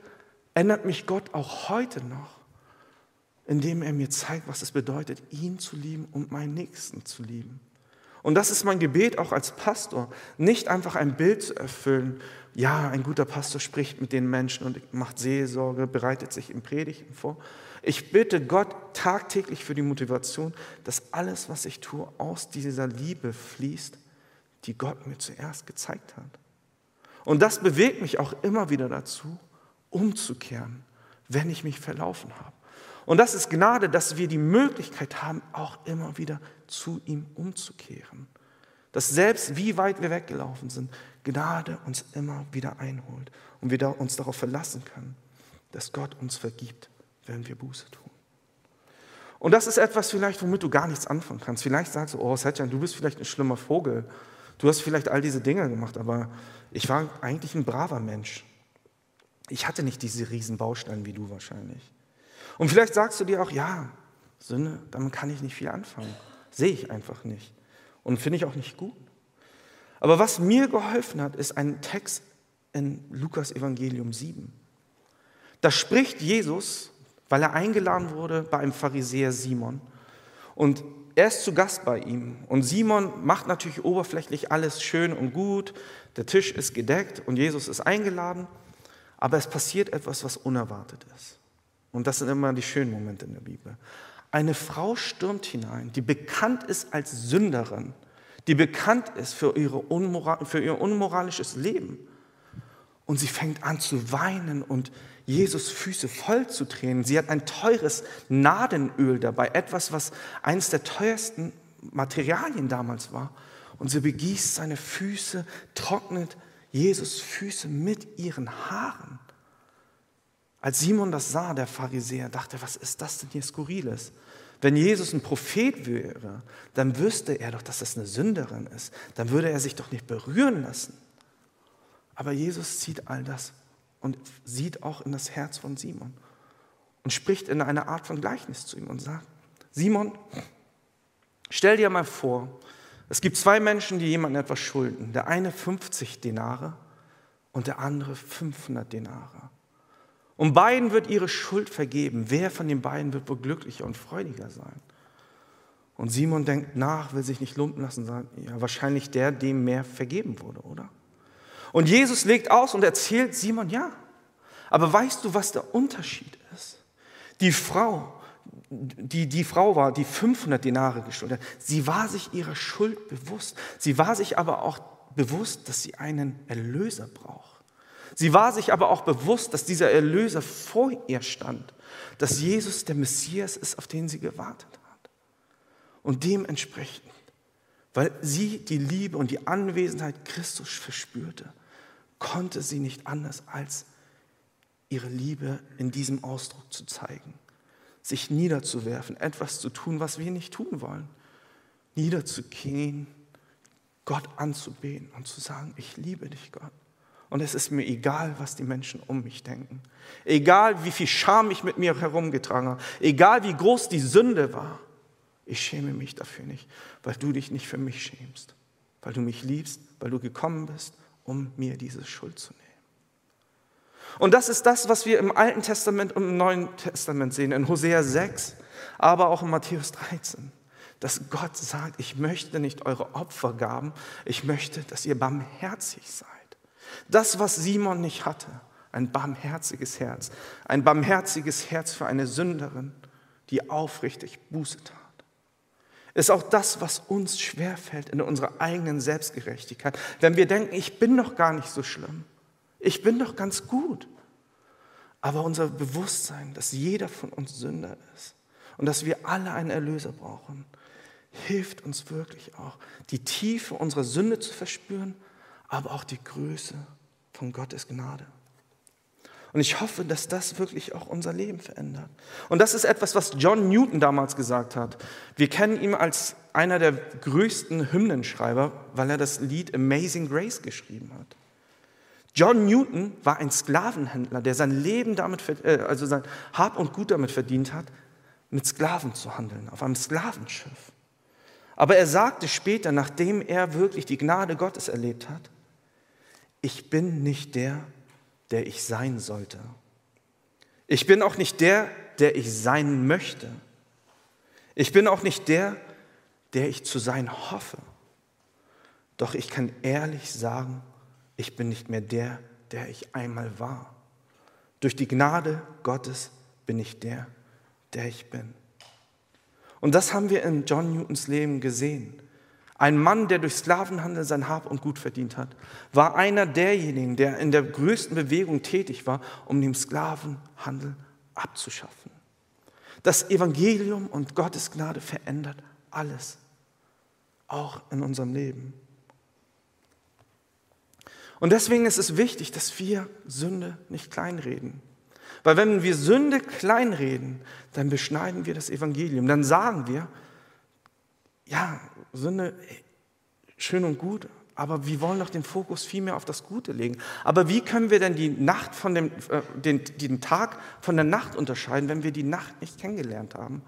ändert mich Gott auch heute noch, indem er mir zeigt, was es bedeutet, ihn zu lieben und meinen Nächsten zu lieben. Und das ist mein Gebet auch als Pastor, nicht einfach ein Bild zu erfüllen. Ja, ein guter Pastor spricht mit den Menschen und macht Seelsorge, bereitet sich im Predigten vor. Ich bitte Gott tagtäglich für die Motivation, dass alles, was ich tue, aus dieser Liebe fließt, die Gott mir zuerst gezeigt hat. Und das bewegt mich auch immer wieder dazu, umzukehren, wenn ich mich verlaufen habe. Und das ist Gnade, dass wir die Möglichkeit haben, auch immer wieder zu ihm umzukehren. Dass selbst wie weit wir weggelaufen sind, Gnade uns immer wieder einholt und wir uns darauf verlassen können, dass Gott uns vergibt, wenn wir Buße tun. Und das ist etwas vielleicht, womit du gar nichts anfangen kannst. Vielleicht sagst du, oh Setjan, du bist vielleicht ein schlimmer Vogel. Du hast vielleicht all diese Dinge gemacht, aber ich war eigentlich ein braver Mensch. Ich hatte nicht diese riesen Bausteine wie du wahrscheinlich. Und vielleicht sagst du dir auch, ja, Sünde, damit kann ich nicht viel anfangen. Sehe ich einfach nicht. Und finde ich auch nicht gut. Aber was mir geholfen hat, ist ein Text in Lukas Evangelium 7. Da spricht Jesus, weil er eingeladen wurde bei einem Pharisäer Simon. Und er ist zu Gast bei ihm. Und Simon macht natürlich oberflächlich alles schön und gut. Der Tisch ist gedeckt und Jesus ist eingeladen. Aber es passiert etwas, was unerwartet ist. Und das sind immer die schönen Momente in der Bibel. Eine Frau stürmt hinein, die bekannt ist als Sünderin, die bekannt ist für, ihre Unmoral, für ihr unmoralisches Leben. Und sie fängt an zu weinen und Jesus Füße voll zu tränen. Sie hat ein teures Nadenöl dabei, etwas, was eines der teuersten Materialien damals war. Und sie begießt seine Füße, trocknet Jesus Füße mit ihren Haaren. Als Simon das sah, der Pharisäer, dachte, was ist das denn hier Skurriles? Wenn Jesus ein Prophet wäre, dann wüsste er doch, dass das eine Sünderin ist. Dann würde er sich doch nicht berühren lassen. Aber Jesus sieht all das und sieht auch in das Herz von Simon und spricht in einer Art von Gleichnis zu ihm und sagt, Simon, stell dir mal vor, es gibt zwei Menschen, die jemandem etwas schulden. Der eine 50 Denare und der andere 500 Denare. Und beiden wird ihre Schuld vergeben. Wer von den beiden wird wohl glücklicher und freudiger sein? Und Simon denkt nach, will sich nicht lumpen lassen, sagt, ja, wahrscheinlich der, dem mehr vergeben wurde, oder? Und Jesus legt aus und erzählt Simon, ja. Aber weißt du, was der Unterschied ist? Die Frau, die, die Frau war, die 500 Denare geschuldet hat, sie war sich ihrer Schuld bewusst. Sie war sich aber auch bewusst, dass sie einen Erlöser braucht. Sie war sich aber auch bewusst, dass dieser Erlöser vor ihr stand, dass Jesus der Messias ist, auf den sie gewartet hat. Und dementsprechend, weil sie die Liebe und die Anwesenheit Christus verspürte, konnte sie nicht anders als ihre Liebe in diesem Ausdruck zu zeigen, sich niederzuwerfen, etwas zu tun, was wir nicht tun wollen, niederzugehen, Gott anzubeten und zu sagen, ich liebe dich, Gott. Und es ist mir egal, was die Menschen um mich denken. Egal, wie viel Scham ich mit mir herumgetragen habe. Egal, wie groß die Sünde war. Ich schäme mich dafür nicht, weil du dich nicht für mich schämst. Weil du mich liebst, weil du gekommen bist, um mir diese Schuld zu nehmen. Und das ist das, was wir im Alten Testament und im Neuen Testament sehen, in Hosea 6, aber auch in Matthäus 13. Dass Gott sagt, ich möchte nicht eure Opfergaben, ich möchte, dass ihr barmherzig seid. Das, was Simon nicht hatte, ein barmherziges Herz, ein barmherziges Herz für eine Sünderin, die aufrichtig Buße tat, ist auch das, was uns schwerfällt in unserer eigenen Selbstgerechtigkeit. Wenn wir denken, ich bin doch gar nicht so schlimm, ich bin doch ganz gut. Aber unser Bewusstsein, dass jeder von uns Sünder ist und dass wir alle einen Erlöser brauchen, hilft uns wirklich auch, die Tiefe unserer Sünde zu verspüren aber auch die Größe von Gottes Gnade. Und ich hoffe, dass das wirklich auch unser Leben verändert. Und das ist etwas, was John Newton damals gesagt hat. Wir kennen ihn als einer der größten Hymnenschreiber, weil er das Lied Amazing Grace geschrieben hat. John Newton war ein Sklavenhändler, der sein Leben damit, äh, also sein Hab und Gut damit verdient hat, mit Sklaven zu handeln, auf einem Sklavenschiff. Aber er sagte später, nachdem er wirklich die Gnade Gottes erlebt hat, ich bin nicht der, der ich sein sollte. Ich bin auch nicht der, der ich sein möchte. Ich bin auch nicht der, der ich zu sein hoffe. Doch ich kann ehrlich sagen, ich bin nicht mehr der, der ich einmal war. Durch die Gnade Gottes bin ich der, der ich bin. Und das haben wir in John Newtons Leben gesehen. Ein Mann, der durch Sklavenhandel sein Hab und Gut verdient hat, war einer derjenigen, der in der größten Bewegung tätig war, um den Sklavenhandel abzuschaffen. Das Evangelium und Gottes Gnade verändert alles, auch in unserem Leben. Und deswegen ist es wichtig, dass wir Sünde nicht kleinreden. Weil wenn wir Sünde kleinreden, dann beschneiden wir das Evangelium. Dann sagen wir, ja, Sünde, schön und gut, aber wir wollen doch den Fokus viel mehr auf das Gute legen. Aber wie können wir denn die Nacht von dem, äh, den, den Tag von der Nacht unterscheiden, wenn wir die Nacht nicht kennengelernt haben?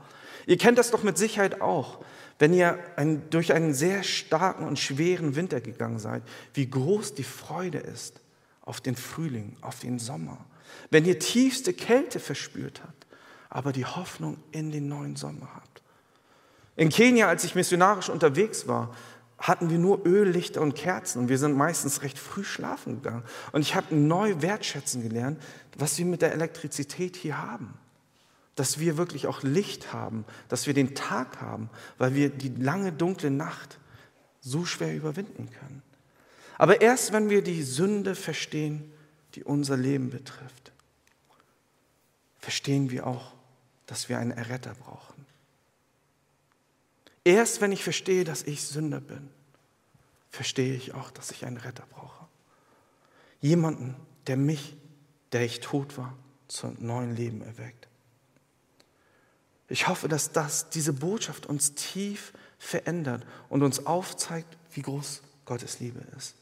Ihr kennt das doch mit Sicherheit auch, wenn ihr ein, durch einen sehr starken und schweren Winter gegangen seid, wie groß die Freude ist auf den Frühling, auf den Sommer. Wenn ihr tiefste Kälte verspürt habt, aber die Hoffnung in den neuen Sommer habt. In Kenia, als ich missionarisch unterwegs war, hatten wir nur Öllichter und Kerzen und wir sind meistens recht früh schlafen gegangen. Und ich habe neu wertschätzen gelernt, was wir mit der Elektrizität hier haben. Dass wir wirklich auch Licht haben, dass wir den Tag haben, weil wir die lange dunkle Nacht so schwer überwinden können. Aber erst wenn wir die Sünde verstehen, die unser Leben betrifft, verstehen wir auch, dass wir einen Erretter brauchen. Erst wenn ich verstehe, dass ich Sünder bin, verstehe ich auch, dass ich einen Retter brauche. Jemanden, der mich, der ich tot war, zu einem neuen Leben erweckt. Ich hoffe, dass das, diese Botschaft uns tief verändert und uns aufzeigt, wie groß Gottes Liebe ist.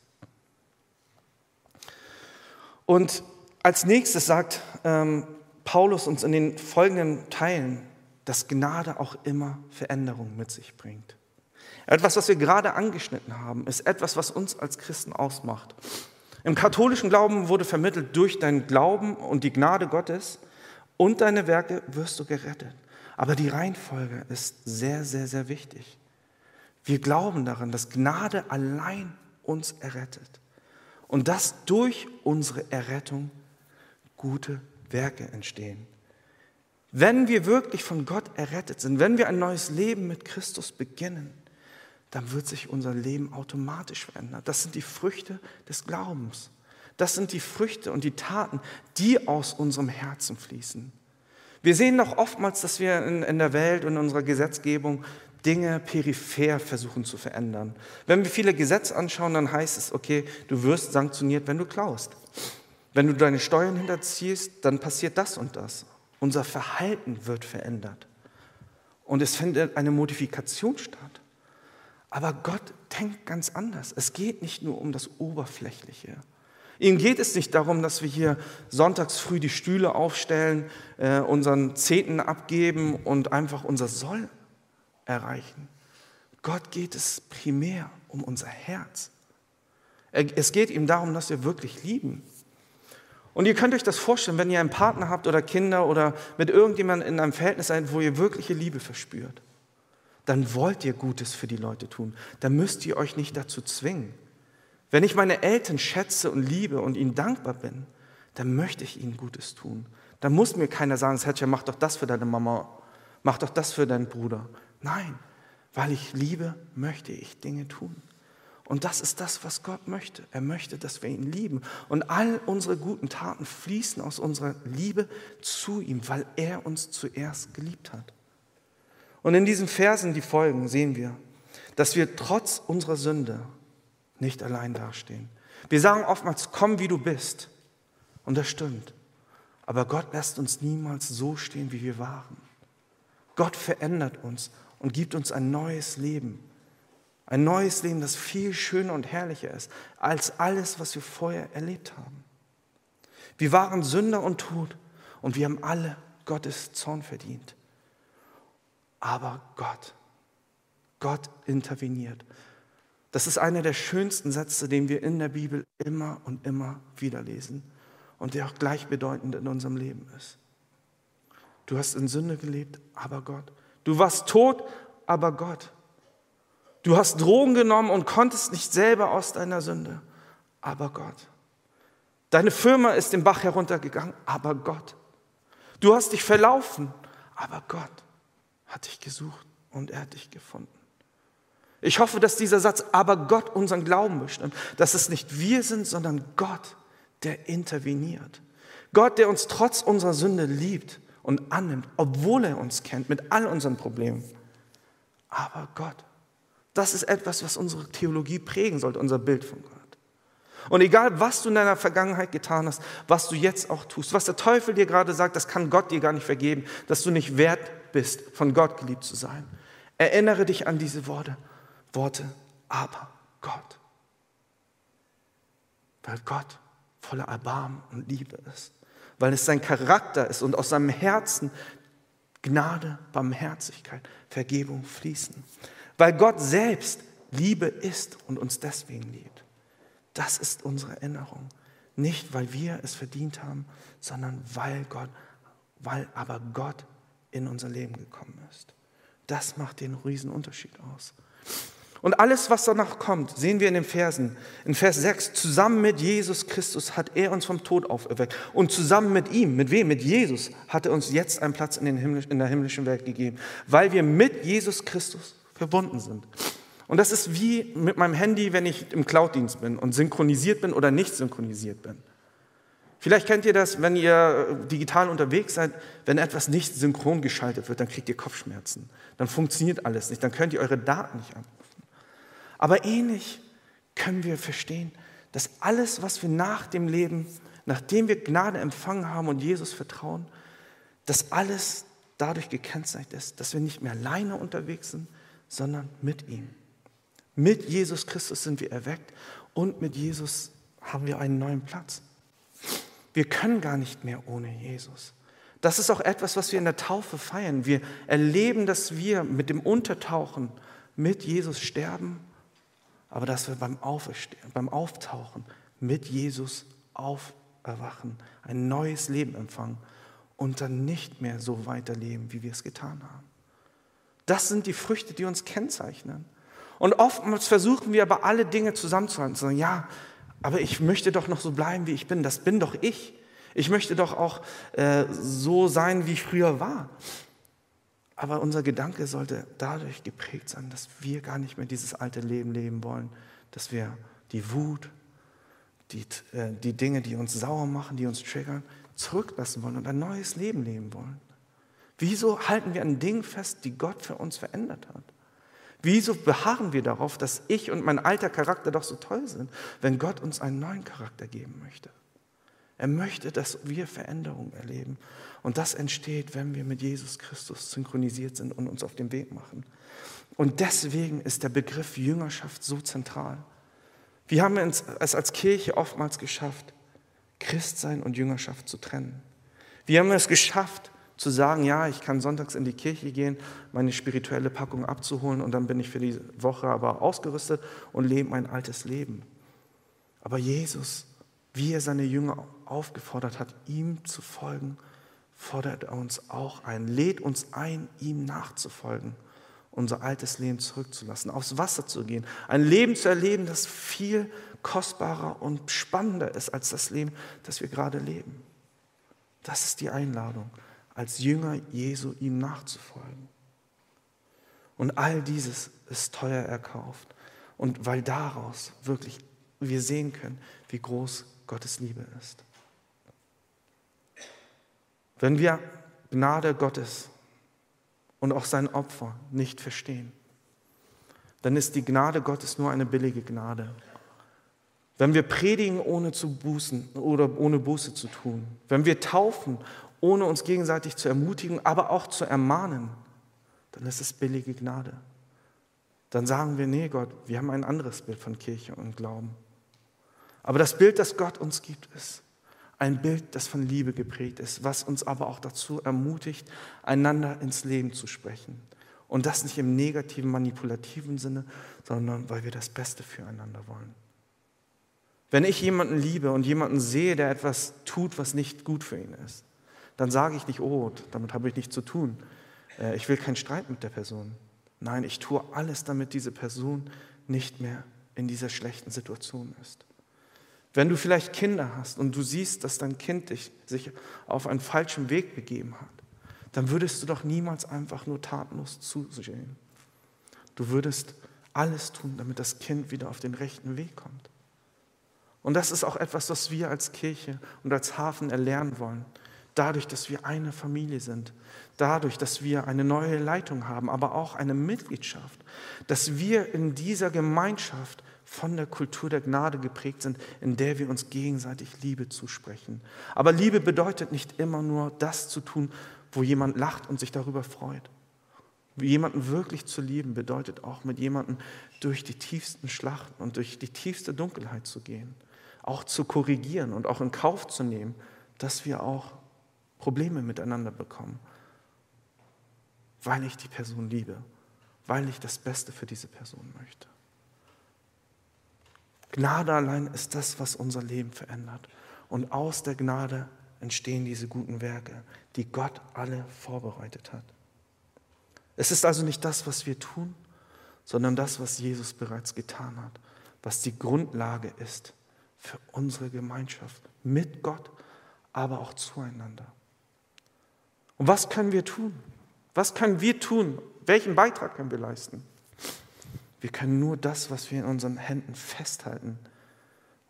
Und als nächstes sagt ähm, Paulus uns in den folgenden Teilen, dass Gnade auch immer Veränderung mit sich bringt. Etwas, was wir gerade angeschnitten haben, ist etwas, was uns als Christen ausmacht. Im katholischen Glauben wurde vermittelt, durch deinen Glauben und die Gnade Gottes und deine Werke wirst du gerettet. Aber die Reihenfolge ist sehr, sehr, sehr wichtig. Wir glauben daran, dass Gnade allein uns errettet und dass durch unsere Errettung gute Werke entstehen. Wenn wir wirklich von Gott errettet sind, wenn wir ein neues Leben mit Christus beginnen, dann wird sich unser Leben automatisch verändern. Das sind die Früchte des Glaubens. Das sind die Früchte und die Taten, die aus unserem Herzen fließen. Wir sehen doch oftmals, dass wir in, in der Welt und in unserer Gesetzgebung Dinge peripher versuchen zu verändern. Wenn wir viele Gesetze anschauen, dann heißt es, okay, du wirst sanktioniert, wenn du klaust. Wenn du deine Steuern hinterziehst, dann passiert das und das. Unser Verhalten wird verändert. Und es findet eine Modifikation statt. Aber Gott denkt ganz anders. Es geht nicht nur um das Oberflächliche. Ihm geht es nicht darum, dass wir hier sonntags früh die Stühle aufstellen, äh, unseren Zehnten abgeben und einfach unser Soll erreichen. Gott geht es primär um unser Herz. Es geht ihm darum, dass wir wirklich lieben. Und ihr könnt euch das vorstellen, wenn ihr einen Partner habt oder Kinder oder mit irgendjemandem in einem Verhältnis seid, wo ihr wirkliche Liebe verspürt, dann wollt ihr Gutes für die Leute tun. Dann müsst ihr euch nicht dazu zwingen. Wenn ich meine Eltern schätze und liebe und ihnen dankbar bin, dann möchte ich ihnen Gutes tun. Dann muss mir keiner sagen, Sergio, mach doch das für deine Mama, mach doch das für deinen Bruder. Nein, weil ich liebe, möchte ich Dinge tun. Und das ist das, was Gott möchte. Er möchte, dass wir ihn lieben. Und all unsere guten Taten fließen aus unserer Liebe zu ihm, weil er uns zuerst geliebt hat. Und in diesen Versen, die folgen, sehen wir, dass wir trotz unserer Sünde nicht allein dastehen. Wir sagen oftmals, komm wie du bist. Und das stimmt. Aber Gott lässt uns niemals so stehen, wie wir waren. Gott verändert uns und gibt uns ein neues Leben. Ein neues Leben, das viel schöner und herrlicher ist als alles, was wir vorher erlebt haben. Wir waren Sünder und tot und wir haben alle Gottes Zorn verdient. Aber Gott, Gott interveniert. Das ist einer der schönsten Sätze, den wir in der Bibel immer und immer wieder lesen und der auch gleichbedeutend in unserem Leben ist. Du hast in Sünde gelebt, aber Gott. Du warst tot, aber Gott. Du hast Drogen genommen und konntest nicht selber aus deiner Sünde, aber Gott. Deine Firma ist den Bach heruntergegangen, aber Gott. Du hast dich verlaufen, aber Gott hat dich gesucht und er hat dich gefunden. Ich hoffe, dass dieser Satz, aber Gott unseren Glauben bestimmt, dass es nicht wir sind, sondern Gott, der interveniert. Gott, der uns trotz unserer Sünde liebt und annimmt, obwohl er uns kennt mit all unseren Problemen. Aber Gott, das ist etwas, was unsere Theologie prägen sollte, unser Bild von Gott. Und egal, was du in deiner Vergangenheit getan hast, was du jetzt auch tust, was der Teufel dir gerade sagt, das kann Gott dir gar nicht vergeben, dass du nicht wert bist, von Gott geliebt zu sein. Erinnere dich an diese Worte. Worte, aber Gott. Weil Gott voller Erbarmen und Liebe ist. Weil es sein Charakter ist und aus seinem Herzen Gnade, Barmherzigkeit, Vergebung fließen. Weil Gott selbst Liebe ist und uns deswegen liebt. Das ist unsere Erinnerung. Nicht, weil wir es verdient haben, sondern weil Gott, weil aber Gott in unser Leben gekommen ist. Das macht den Riesenunterschied aus. Und alles, was danach kommt, sehen wir in den Versen. In Vers 6, zusammen mit Jesus Christus hat er uns vom Tod auferweckt. Und zusammen mit ihm, mit wem? Mit Jesus, hat er uns jetzt einen Platz in, Himmlisch, in der himmlischen Welt gegeben, weil wir mit Jesus Christus verbunden sind. Und das ist wie mit meinem Handy, wenn ich im Cloud-Dienst bin und synchronisiert bin oder nicht synchronisiert bin. Vielleicht kennt ihr das, wenn ihr digital unterwegs seid, wenn etwas nicht synchron geschaltet wird, dann kriegt ihr Kopfschmerzen. Dann funktioniert alles nicht, dann könnt ihr eure Daten nicht abrufen. Aber ähnlich können wir verstehen, dass alles, was wir nach dem Leben, nachdem wir Gnade empfangen haben und Jesus vertrauen, dass alles dadurch gekennzeichnet ist, dass wir nicht mehr alleine unterwegs sind, sondern mit ihm. Mit Jesus Christus sind wir erweckt und mit Jesus haben wir einen neuen Platz. Wir können gar nicht mehr ohne Jesus. Das ist auch etwas, was wir in der Taufe feiern. Wir erleben, dass wir mit dem Untertauchen mit Jesus sterben aber dass wir beim Auferstehen, beim Auftauchen mit Jesus auferwachen, ein neues Leben empfangen und dann nicht mehr so weiterleben, wie wir es getan haben. Das sind die Früchte, die uns kennzeichnen. Und oftmals versuchen wir aber alle Dinge zusammenzuhalten, zu sagen, ja, aber ich möchte doch noch so bleiben, wie ich bin. Das bin doch ich. Ich möchte doch auch äh, so sein, wie ich früher war. Aber unser Gedanke sollte dadurch geprägt sein, dass wir gar nicht mehr dieses alte Leben leben wollen, dass wir die Wut, die, äh, die Dinge, die uns sauer machen, die uns triggern, zurücklassen wollen und ein neues Leben leben wollen. Wieso halten wir an Dingen fest, die Gott für uns verändert hat? Wieso beharren wir darauf, dass ich und mein alter Charakter doch so toll sind, wenn Gott uns einen neuen Charakter geben möchte? Er möchte, dass wir Veränderung erleben. Und das entsteht, wenn wir mit Jesus Christus synchronisiert sind und uns auf den Weg machen. Und deswegen ist der Begriff Jüngerschaft so zentral. Wir haben es als Kirche oftmals geschafft, Christsein und Jüngerschaft zu trennen. Wir haben es geschafft, zu sagen, ja, ich kann sonntags in die Kirche gehen, meine spirituelle Packung abzuholen und dann bin ich für die Woche aber ausgerüstet und lebe mein altes Leben. Aber Jesus wie er seine Jünger aufgefordert hat, ihm zu folgen, fordert er uns auch ein, lädt uns ein, ihm nachzufolgen, unser altes Leben zurückzulassen, aufs Wasser zu gehen, ein Leben zu erleben, das viel kostbarer und spannender ist als das Leben, das wir gerade leben. Das ist die Einladung, als Jünger Jesu ihm nachzufolgen. Und all dieses ist teuer erkauft. Und weil daraus wirklich wir sehen können, wie groß Gottes Liebe ist. Wenn wir Gnade Gottes und auch sein Opfer nicht verstehen, dann ist die Gnade Gottes nur eine billige Gnade. Wenn wir predigen, ohne zu bußen oder ohne Buße zu tun, wenn wir taufen, ohne uns gegenseitig zu ermutigen, aber auch zu ermahnen, dann ist es billige Gnade. Dann sagen wir, nee Gott, wir haben ein anderes Bild von Kirche und Glauben. Aber das Bild, das Gott uns gibt, ist ein Bild, das von Liebe geprägt ist, was uns aber auch dazu ermutigt, einander ins Leben zu sprechen. Und das nicht im negativen, manipulativen Sinne, sondern weil wir das Beste füreinander wollen. Wenn ich jemanden liebe und jemanden sehe, der etwas tut, was nicht gut für ihn ist, dann sage ich nicht, oh, damit habe ich nichts zu tun. Äh, ich will keinen Streit mit der Person. Nein, ich tue alles, damit diese Person nicht mehr in dieser schlechten Situation ist. Wenn du vielleicht Kinder hast und du siehst, dass dein Kind dich, sich auf einen falschen Weg begeben hat, dann würdest du doch niemals einfach nur tatenlos zusehen. Du würdest alles tun, damit das Kind wieder auf den rechten Weg kommt. Und das ist auch etwas, was wir als Kirche und als Hafen erlernen wollen. Dadurch, dass wir eine Familie sind, dadurch, dass wir eine neue Leitung haben, aber auch eine Mitgliedschaft, dass wir in dieser Gemeinschaft von der Kultur der Gnade geprägt sind, in der wir uns gegenseitig Liebe zusprechen. Aber Liebe bedeutet nicht immer nur das zu tun, wo jemand lacht und sich darüber freut. Jemanden wirklich zu lieben bedeutet auch mit jemandem durch die tiefsten Schlachten und durch die tiefste Dunkelheit zu gehen auch zu korrigieren und auch in Kauf zu nehmen, dass wir auch Probleme miteinander bekommen, weil ich die Person liebe, weil ich das Beste für diese Person möchte. Gnade allein ist das, was unser Leben verändert. Und aus der Gnade entstehen diese guten Werke, die Gott alle vorbereitet hat. Es ist also nicht das, was wir tun, sondern das, was Jesus bereits getan hat, was die Grundlage ist für unsere Gemeinschaft mit Gott, aber auch zueinander. Und was können wir tun? Was können wir tun? Welchen Beitrag können wir leisten? Wir können nur das, was wir in unseren Händen festhalten,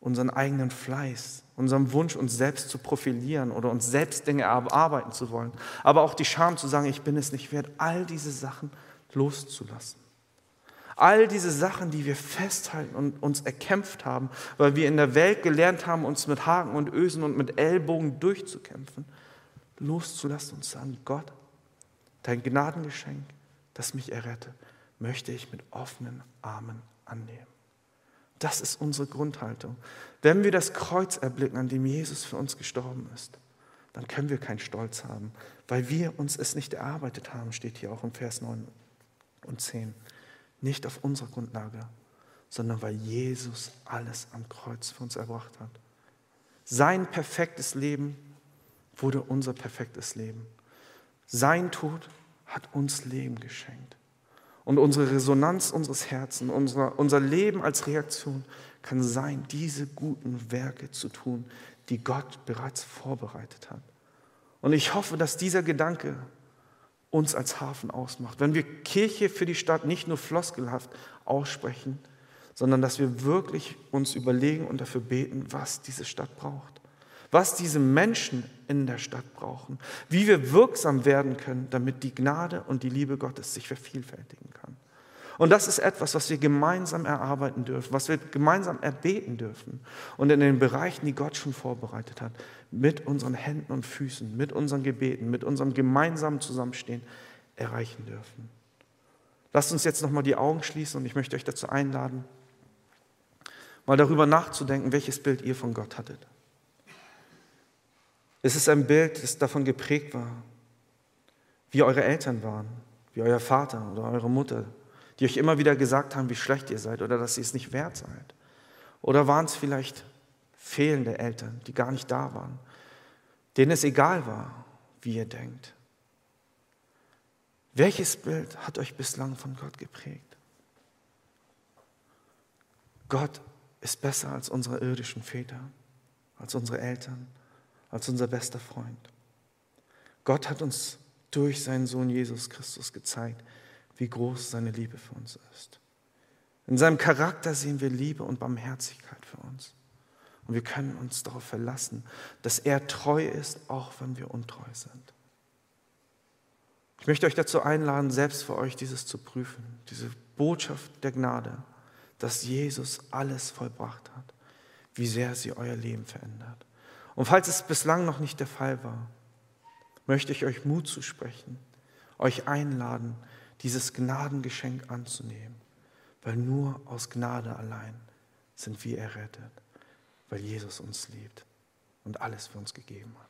unseren eigenen Fleiß, unserem Wunsch, uns selbst zu profilieren oder uns selbst Dinge erarbeiten zu wollen, aber auch die Scham zu sagen, ich bin es nicht wert, all diese Sachen loszulassen. All diese Sachen, die wir festhalten und uns erkämpft haben, weil wir in der Welt gelernt haben, uns mit Haken und Ösen und mit Ellbogen durchzukämpfen, loszulassen und zu sagen, Gott, dein Gnadengeschenk, das mich errette, möchte ich mit offenen Armen annehmen. Das ist unsere Grundhaltung. Wenn wir das Kreuz erblicken, an dem Jesus für uns gestorben ist, dann können wir keinen Stolz haben, weil wir uns es nicht erarbeitet haben, steht hier auch im Vers 9 und 10. Nicht auf unserer Grundlage, sondern weil Jesus alles am Kreuz für uns erbracht hat. Sein perfektes Leben wurde unser perfektes Leben. Sein Tod hat uns Leben geschenkt. Und unsere Resonanz unseres Herzens, unser, unser Leben als Reaktion kann sein, diese guten Werke zu tun, die Gott bereits vorbereitet hat. Und ich hoffe, dass dieser Gedanke uns als Hafen ausmacht. Wenn wir Kirche für die Stadt nicht nur floskelhaft aussprechen, sondern dass wir wirklich uns überlegen und dafür beten, was diese Stadt braucht, was diese Menschen in der Stadt brauchen, wie wir wirksam werden können, damit die Gnade und die Liebe Gottes sich vervielfältigen kann. Und das ist etwas, was wir gemeinsam erarbeiten dürfen, was wir gemeinsam erbeten dürfen und in den Bereichen, die Gott schon vorbereitet hat, mit unseren Händen und Füßen, mit unseren Gebeten, mit unserem gemeinsamen Zusammenstehen erreichen dürfen. Lasst uns jetzt nochmal die Augen schließen und ich möchte euch dazu einladen, mal darüber nachzudenken, welches Bild ihr von Gott hattet. Es ist ein Bild, das davon geprägt war, wie eure Eltern waren, wie euer Vater oder eure Mutter, die euch immer wieder gesagt haben, wie schlecht ihr seid oder dass ihr es nicht wert seid? Oder waren es vielleicht fehlende Eltern, die gar nicht da waren, denen es egal war, wie ihr denkt? Welches Bild hat euch bislang von Gott geprägt? Gott ist besser als unsere irdischen Väter, als unsere Eltern, als unser bester Freund. Gott hat uns durch seinen Sohn Jesus Christus gezeigt, wie groß seine Liebe für uns ist. In seinem Charakter sehen wir Liebe und Barmherzigkeit für uns. Und wir können uns darauf verlassen, dass er treu ist, auch wenn wir untreu sind. Ich möchte euch dazu einladen, selbst für euch dieses zu prüfen, diese Botschaft der Gnade, dass Jesus alles vollbracht hat, wie sehr sie euer Leben verändert. Und falls es bislang noch nicht der Fall war, möchte ich euch Mut zusprechen, euch einladen, dieses Gnadengeschenk anzunehmen, weil nur aus Gnade allein sind wir errettet, weil Jesus uns liebt und alles für uns gegeben hat.